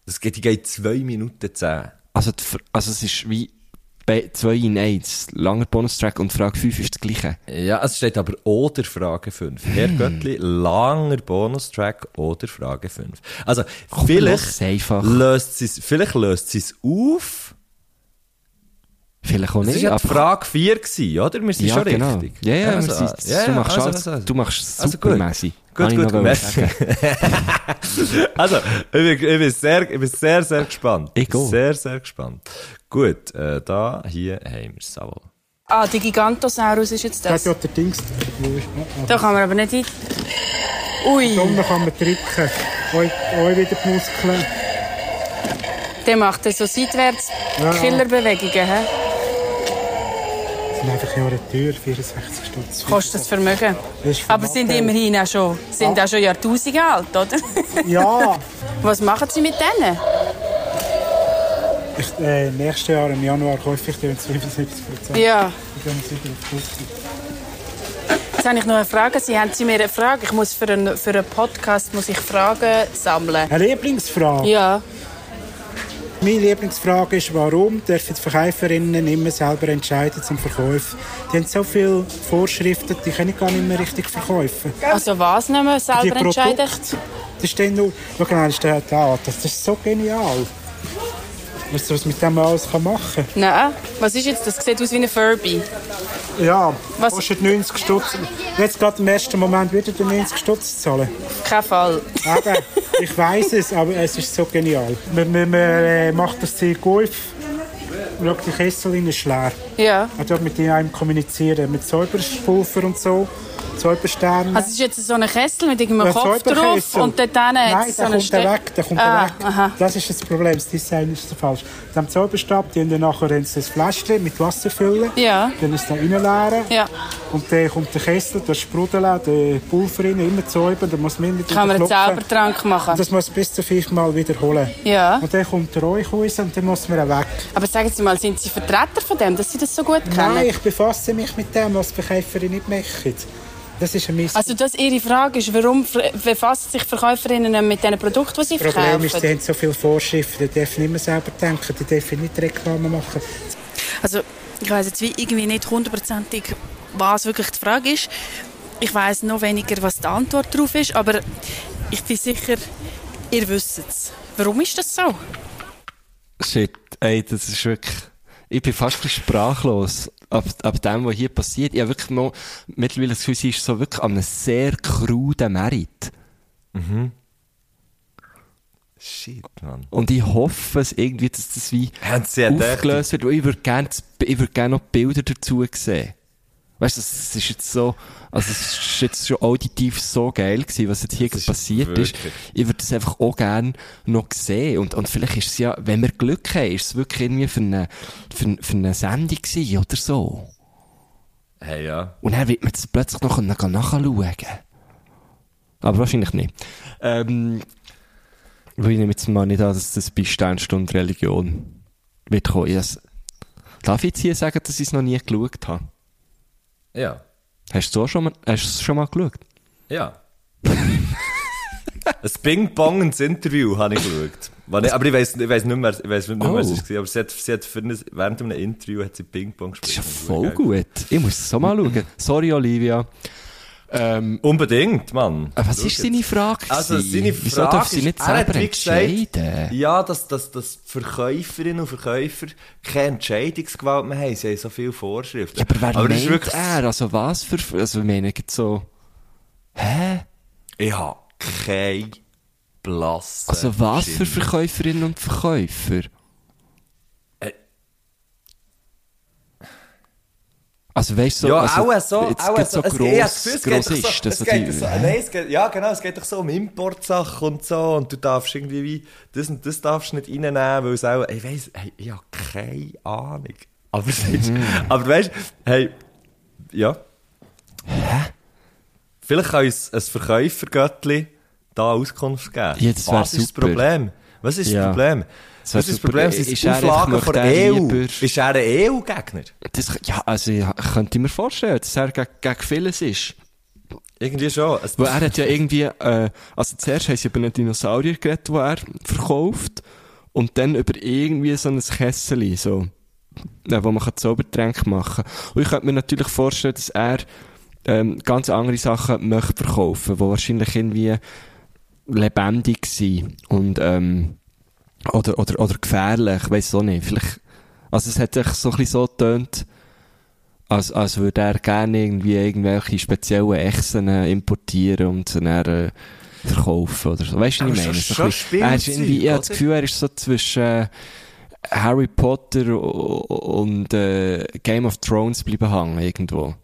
Das geht, die geht 2 Minuten 10. Also, die, also es ist wie Bei zwei in eins. Langer Bonustrack und Frage 5 ist das gleiche. Ja, es steht aber oder Frage 5. Herr Göttli, langer Bonustrack oder Frage 5. Also, Komm, vielleicht löst vielleicht löst sie es auf. Vielleicht auch Das nicht. war ja die aber- Frage 4 gewesen, oder? Wir sind ja, schon genau. richtig. Ja, ja, also, wir sind, ja, du machst also, alles, also, du machst Also super, gut. Kann ich gut, gut, merci. also, ich bin, ich bin sehr, ich bin sehr, sehr gespannt. Ich auch. Sehr, sehr gespannt. Gut, äh, da, hier haben wir es auch. Ah, die Gigantosaurus ist jetzt das. Das ja der Dings. Wo ist Da kann man aber nicht hin. Ui, Da unten kann man drücken. Euch, wieder die Muskeln. der macht so seitwärts Ja, ja. Killerbewegungen. He? Sind einfach Jahre teuer, 64 Stutz. Kostet das Vermögen. Aber sind immerhin auch schon, sind auch schon Jahrtausende alt, oder? Ja, Was machen Sie mit denen? ich, äh, nächstes Jahr im Januar kaufe ich die um 75 Prozent. Ja, Dann sind wir auf 50. jetzt habe ich noch eine Frage. Sie haben Sie mir eine Frage. Ich muss für einen, für einen Podcast muss ich Fragen sammeln. Eine Lieblingsfrage. Ja. Meine Lieblingsfrage ist, warum dürfen die Verkäuferinnen immer selber entscheiden zum Verkauf? Die haben so viele Vorschriften, die können gar nicht mehr richtig verkaufen. Also was nicht mehr Die selber Produkte- entscheiden? Das steht nur, schau mal, das ist so genial. Weißt du, was mit dem alles kann machen kann? Nein. Was ist jetzt? Das sieht aus wie ein Furby. Ja, Was- kostet 90 Stutz. Jetzt gerade im ersten Moment wieder den 90 Stutz zahlen. Kein Fall. Aber ich weiß es, aber es ist so genial. Man, man, man macht das Ziel Golf. Schau, die Kessel ist leer. Ja. Man tut mit einem kommunizieren, mit Säuberpulver und so, Säubersternen. Also es ist jetzt so ein Kessel mit irgendeinem Ein Kopf drauf und dort hinten Nein, es so der kommt der Steck. weg, der kommt ah, der weg. Aha. Das ist das Problem, das Design ist so falsch. Dann Zauberstab, die haben dann nachher das Fläschchen mit Wasser füllen, Ja. dann ist der reinleeren Ja. und dann kommt der Kessel, das sprudeln, der Pulver rein, immer säubern, dann muss man Kann man einen. Zaubertrank machen. Und das muss bis zu fünfmal wiederholen. Ja. Und dann kommt der Räuch raus und dann muss man weg. Aber sagen Sie mal, sind Sie Vertreter von dem, dass Sie das so gut kennen? Nein, ich befasse mich mit dem, was Verkäuferin nicht machen. Das ist ein Mist. Also das Ihre Frage ist, warum befassen sich Verkäuferinnen mit den Produkten, die sie das Problem ist, die verkaufen? haben so viele Vorschriften, die dürfen nicht mehr selber denken, die dürfen nicht Reklame machen. Also ich weiß jetzt wie irgendwie nicht hundertprozentig, was wirklich die Frage ist. Ich weiß noch weniger, was die Antwort darauf ist, aber ich bin sicher, ihr wisst es. Warum ist das so? Shit, ey, das ist wirklich, ich bin fast sprachlos ab, ab dem, was hier passiert. Ich habe wirklich noch, mittlerweile das Gefühl, sie ist so wirklich an einem sehr kruden Merit. Shit, Mann. Und ich hoffe es irgendwie, dass das wie aufgelöst wird. Ich würde gerne, ich würde gerne noch Bilder dazu sehen. Weißt du, das ist jetzt so, also es ist jetzt schon auditiv so geil gewesen, was jetzt hier ist passiert ist. wirklich- Ich würde das einfach auch gerne noch sehen. Und, und vielleicht ist es ja, wenn wir Glück haben, ist es wirklich irgendwie für eine, für, für eine Sendung gewesen oder so. Hey, ja. Und dann wird man das plötzlich noch nachschauen. Aber wahrscheinlich nicht. Ähm, weil ich nehme jetzt mal nicht an, dass das bei Sternstunde Religion wird kommen. Ich has- Darf ich jetzt hier sagen, dass ich es noch nie geschaut habe? Ja. Hast du auch schon mal, hast du es schon mal geschaut? Ja. Ein Ping-Pong ins Interview habe ich geschaut. Nicht- Aber ich weiss, ich weiss nicht mehr, ich weiss nicht mehr Oh. was es war. Aber sie hat, sie hat ein, während einem Interview hat sie Ping-Pong Das gespielt. ist ja voll gut. Ich muss es so mal schauen. Sorry, Olivia. Ähm, Unbedingt, Mann. äh, was ist seine Frage? Also, seine Frage Wieso darf sie ist, nicht er hat selber wie gesagt, entscheiden? Ja, dass, dass, dass Verkäuferinnen und Verkäufer keine Entscheidungsgewalt mehr haben. Sie haben so viele Vorschriften. Ja, aber wer das meint ist wirklich, er? Also was für, also ich meine, gibt's so, hä? Ich habe keine blasse Also was für. Verkäuferinnen und Verkäufer? Also weißt du, so, Ja, also, auch so, jetzt auch so. so Es, das gross, Gefühl, es geht so, Grossisten, es so geht die- doch so, hä? nein, es geht, ja genau, es geht doch so um Importsachen und so und du darfst irgendwie wie, das und das darfst du nicht reinnehmen, weil es auch, ich weiss, hey, ich habe keine Ahnung. Aber, ist- Mhm. aber weißt, hey, ja. Hä? Vielleicht kann uns ein Verkäufergöttli da Auskunft geben. Das wär Was ist das super. Problem? Was ist Ja. das Problem? Das Was ist das. Problem? Ist es einfach- Auflagen von der er EU? lieber- Ist er ein EU-Gegner? Das, ja, also ich könnte mir vorstellen, dass er gegen, gegen vieles ist. Irgendwie schon. Weil er hat ja irgendwie, äh, also zuerst haben sie über einen Dinosaurier geredet, den er verkauft, und dann über irgendwie so ein Kessel, so. äh, wo man Zaubertränke machen kann. Und ich könnte mir natürlich vorstellen, dass er ähm, ganz andere Sachen möchte verkaufen, die wahrscheinlich irgendwie lebendig sind und ähm, oder, oder, oder gefährlich, ich weiss auch nicht. Vielleicht, also es hat sich so ein bisschen so getönt, als, als würde er gerne irgendwie irgendwelche speziellen Echsen äh, importieren und dann äh, verkaufen oder so. Weißt du, was ich meine? schon- schon bisschen- er ist irgendwie, ich habe das? Gefühl, er ist so zwischen äh, Harry Potter und äh, Game of Thrones bleiben hängen irgendwo.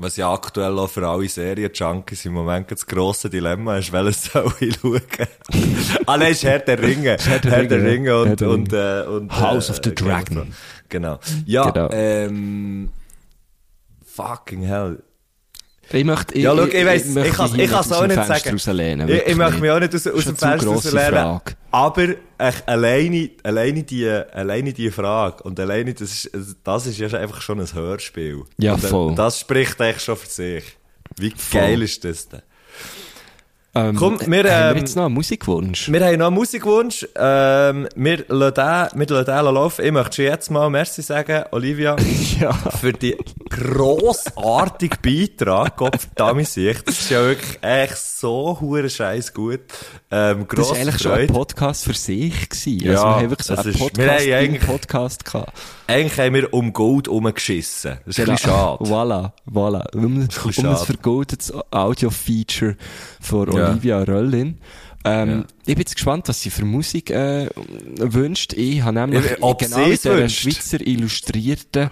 Was ja aktuell auch für alle Serien-Junkies im Moment das grosse Dilemma ist, welches soll ich schauen? ah, nein, ist Herr der Ringe. Herr der Herr der Ringe, und, der und, äh, und, House of the Game Dragon. Genau. Ja, Genau. ähm, fucking hell. Ich möchte, ich, Ja, schau, ich weiss, ich kann's- hier ich kann's aus auch nicht sagen. rauslehnen, Ich, ich möchte mich auch nicht aus, aus dem Fenster. Frage. Aber echt, alleine, alleine die, alleine die Frage und alleine das ist, das ist ja einfach schon ein Hörspiel. Ja, und, voll. Das spricht echt schon für sich. Wie geil ist das denn? Ähm, Komm, wir, haben wir ähm, jetzt noch einen Musikwunsch? Wir haben noch einen Musikwunsch. Ähm, wir lassen den, wir lassen den laufen. Ich möchte schon jetzt mal Merci sagen, Olivia, ja. für die grossartige Beitrag. Gott verdammt sich. Das ist ja wirklich echt so hure scheiß gut. Ähm, Das war eigentlich schon ein Freude. Podcast für sich gewesen. Ja, also wir haben wirklich so einen ist- wir Podcast, haben im eigentlich- Podcast gehabt. Eigentlich haben wir um Gold rumgeschissen. Das ist ein bisschen schade. Voilà, voilà. Um, um ein vergoldetes Audio-Feature von Ja. Olivia Röllin. Ähm, Ja. Ich bin jetzt gespannt, was sie für Musik äh, wünscht. Ich habe nämlich Ich- ob genau sie in wünscht. Schweizer Illustrierten,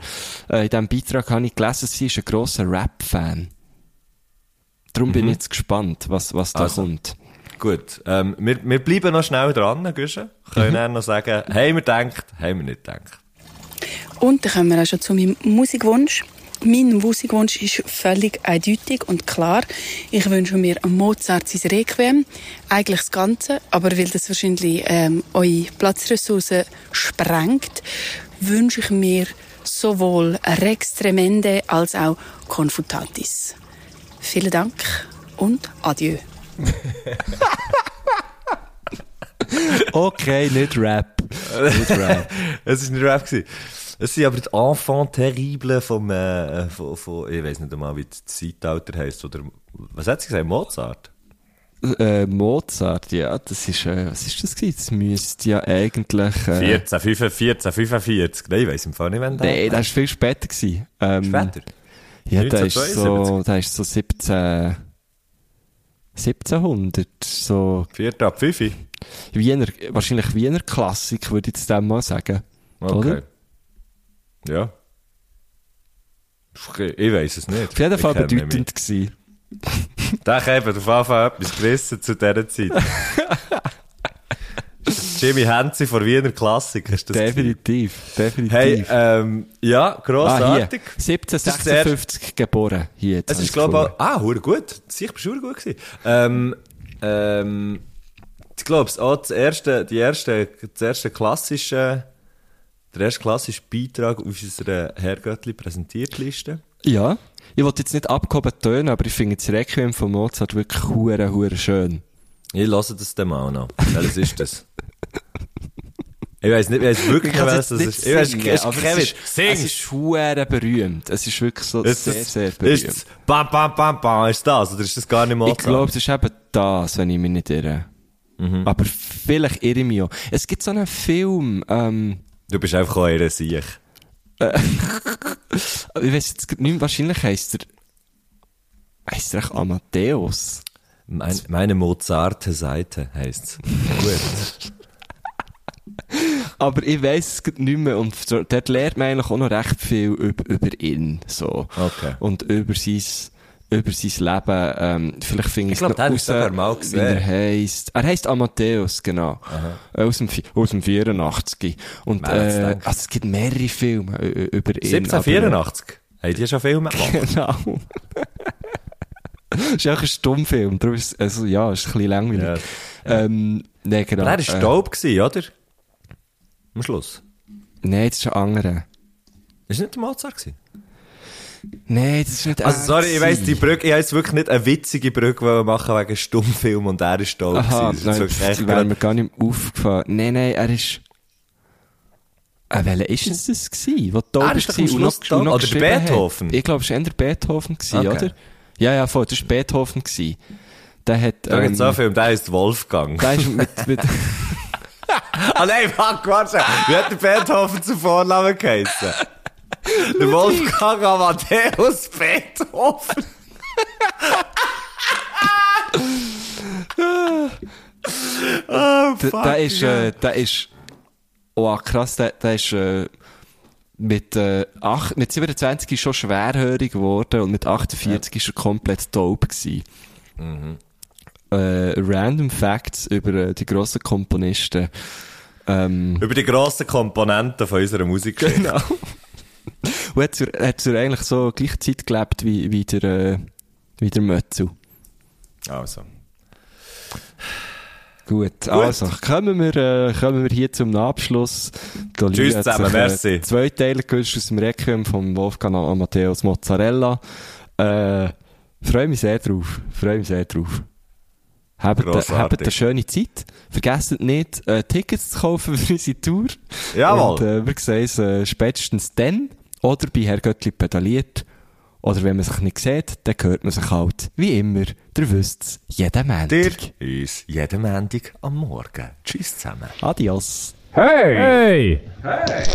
äh, in diesem Beitrag habe ich gelesen, sie ist ein grosser Rap-Fan. Darum bin ich jetzt gespannt, was, was da Mhm. Also. kommt. Gut. Ähm, wir, wir bleiben noch schnell dran, Güsche. Können dann noch sagen, haben wir gedacht, haben wir nicht gedacht. Und dann kommen wir auch schon zu meinem Musikwunsch. Mein Musikwunsch ist völlig eindeutig und klar. Ich wünsche mir ein Mozart sein Requiem. Eigentlich das Ganze, aber weil das wahrscheinlich ähm, eure Platzressourcen sprengt, wünsche ich mir sowohl Rex Tremende als auch Confutatis. Vielen Dank und adieu. Okay, nicht Rap. nicht Rap. Es war nicht Rap. gewesen. Es sind aber die Enfants terribles vom, äh, von, von, ich weiß nicht einmal, wie das Zeitalter heisst, oder, was hat sie gesagt, Mozart? Äh, Mozart, ja, das ist, äh, was ist das gewesen? Das müsste ja eigentlich, äh, 14, 45, 45. Nein, ich weiss im Fall nicht, wann Nee, das war viel später. Gewesen. Ähm, Später? Ja, der ist 1972. so, der ist so 17, 1700, so 4 ab 5. Wiener, wahrscheinlich Wiener Klassik, würde ich jetzt dem mal sagen. Okay. Oder? Ja. Ich weiss es nicht. Auf jeden Fall Ich bedeutend gewesen. Der hat auf jeden Fall etwas gerissen zu dieser Zeit. Jimmy Henzi von Wiener Klassik ist das. Definitiv, definitiv. Hey, ähm, ja, ah, grossartig. Ist 1756 geboren. Hier, jetzt Es ist, ich glaube ich, ah, gut. Sicher bist du gut gewesen. Ähm, ähm, ich glaube, auch das erste, die erste, das erste klassische, der erste klassische Beitrag auf unserer Herrgöttli Präsentiertliste. Ja. Ich wollte jetzt nicht abgehoben tönen, aber ich finde das Requiem von Mozart wirklich hure, hure schön. Ich lasse das dann mal noch. Welches ist das? Ich weiß nicht, ich weiß wirklich Ich nicht, welches es das ist. Ich weiß, es singen, aber Kevin. es ist, es ist hure berühmt. Es ist wirklich so Ist sehr, das- sehr berühmt. Ist das, bam, bam, bam, bam, ist das? Oder ist das gar nicht Mozart? Ich glaube, es ist eben das, wenn ich mich nicht irre. Mhm. Aber vielleicht irre ich mich auch. Es gibt so einen Film, ähm, Du bist einfach auch eher Sieg. ich weiß jetzt nicht mehr, wahrscheinlich heisst er, heisst er echt Amadeus. Mein, meine Mozarte Seite heisst's. Gut. Aber ich weiss es nicht mehr und so- dort lernt man eigentlich auch noch recht viel über, über ihn, so. Okay. Und über sein, über sein Leben, ähm, vielleicht finde Ich glaub, noch sogar mal wie gesehen. er heisst. Er heisst Amadeus, genau. Äh, Aus dem, aus dem 84. Und, äh, also es gibt mehrere Filme äh, über ihn. 1784. Haben die schon Filme gemacht? Genau. Das ist auch ein Stummfilm, darum ist, also, ja, ist ein bisschen langweilig. Ja. Ähm, nee, genau. Aber er war äh, Staub, gewesen, oder? Am Schluss. Nein, das ist ein anderer. Ist nicht der Mozart gewesen? Nein, das ist nicht Also, er sorry, ich weiss, die Brücke, ich jetzt wirklich nicht eine witzige Brücke machen wegen Stummfilm und er ist Staub Aha, gewesen. Das ist nein, wirklich das echt wäre mir gar nicht aufgefallen. Nein, nein, er ist... Äh, welcher ist es das gewesen? Taub Ah, das ist war und noch, und noch Oder der geschrieben hat? Beethoven? Ich glaube, es war eher der Beethoven, gewesen, Okay. oder? Ja, ja, voll, das war Beethoven. Gewesen. Der hat, Da ähm, es so viel, der heißt Wolfgang. der ist mit, mit, Ah nein, fuck, warte. Wie hat der Beethoven zu Vornamen geheißen? Der Wolfgang Amadeus Beethoven. oh, fuck. der ist, äh, der ist, oh krass, der, der ist, äh, mit, äh, acht, mit 27 ist schon schwerhörig geworden und mit 48 ist er komplett taub gewesen. Äh, random Facts über äh, die grossen Komponisten. Ähm, Über die grossen Komponenten von unserer Musikgeschichte. genau. und hat er, hat er eigentlich so gleich Zeit gelebt wie, wie der, äh, wie der Mötzel. Also. Gut, also, kommen wir, äh, kommen wir hier zum Abschluss. Da Tschüss zusammen, sich, äh, merci. Zwei Teile gewünscht aus dem Requiem von Wolfgang Amadeus Mozzarella. Äh, freue mich sehr drauf. Freue mich sehr drauf. Habt, habt eine schöne Zeit. Vergesst nicht, äh, Tickets zu kaufen für unsere Tour. Jawohl. Und, äh, wir sehen uns äh, spätestens dann. Oder bei Herr Göttli pedaliert. Oder wenn man sich nicht sieht, dann hört man sich halt, wie immer, ihr wisst's, jeden Montag. Dir uns jeden Montag am Morgen. Tschüss zusammen. Adios. Hey! Hey!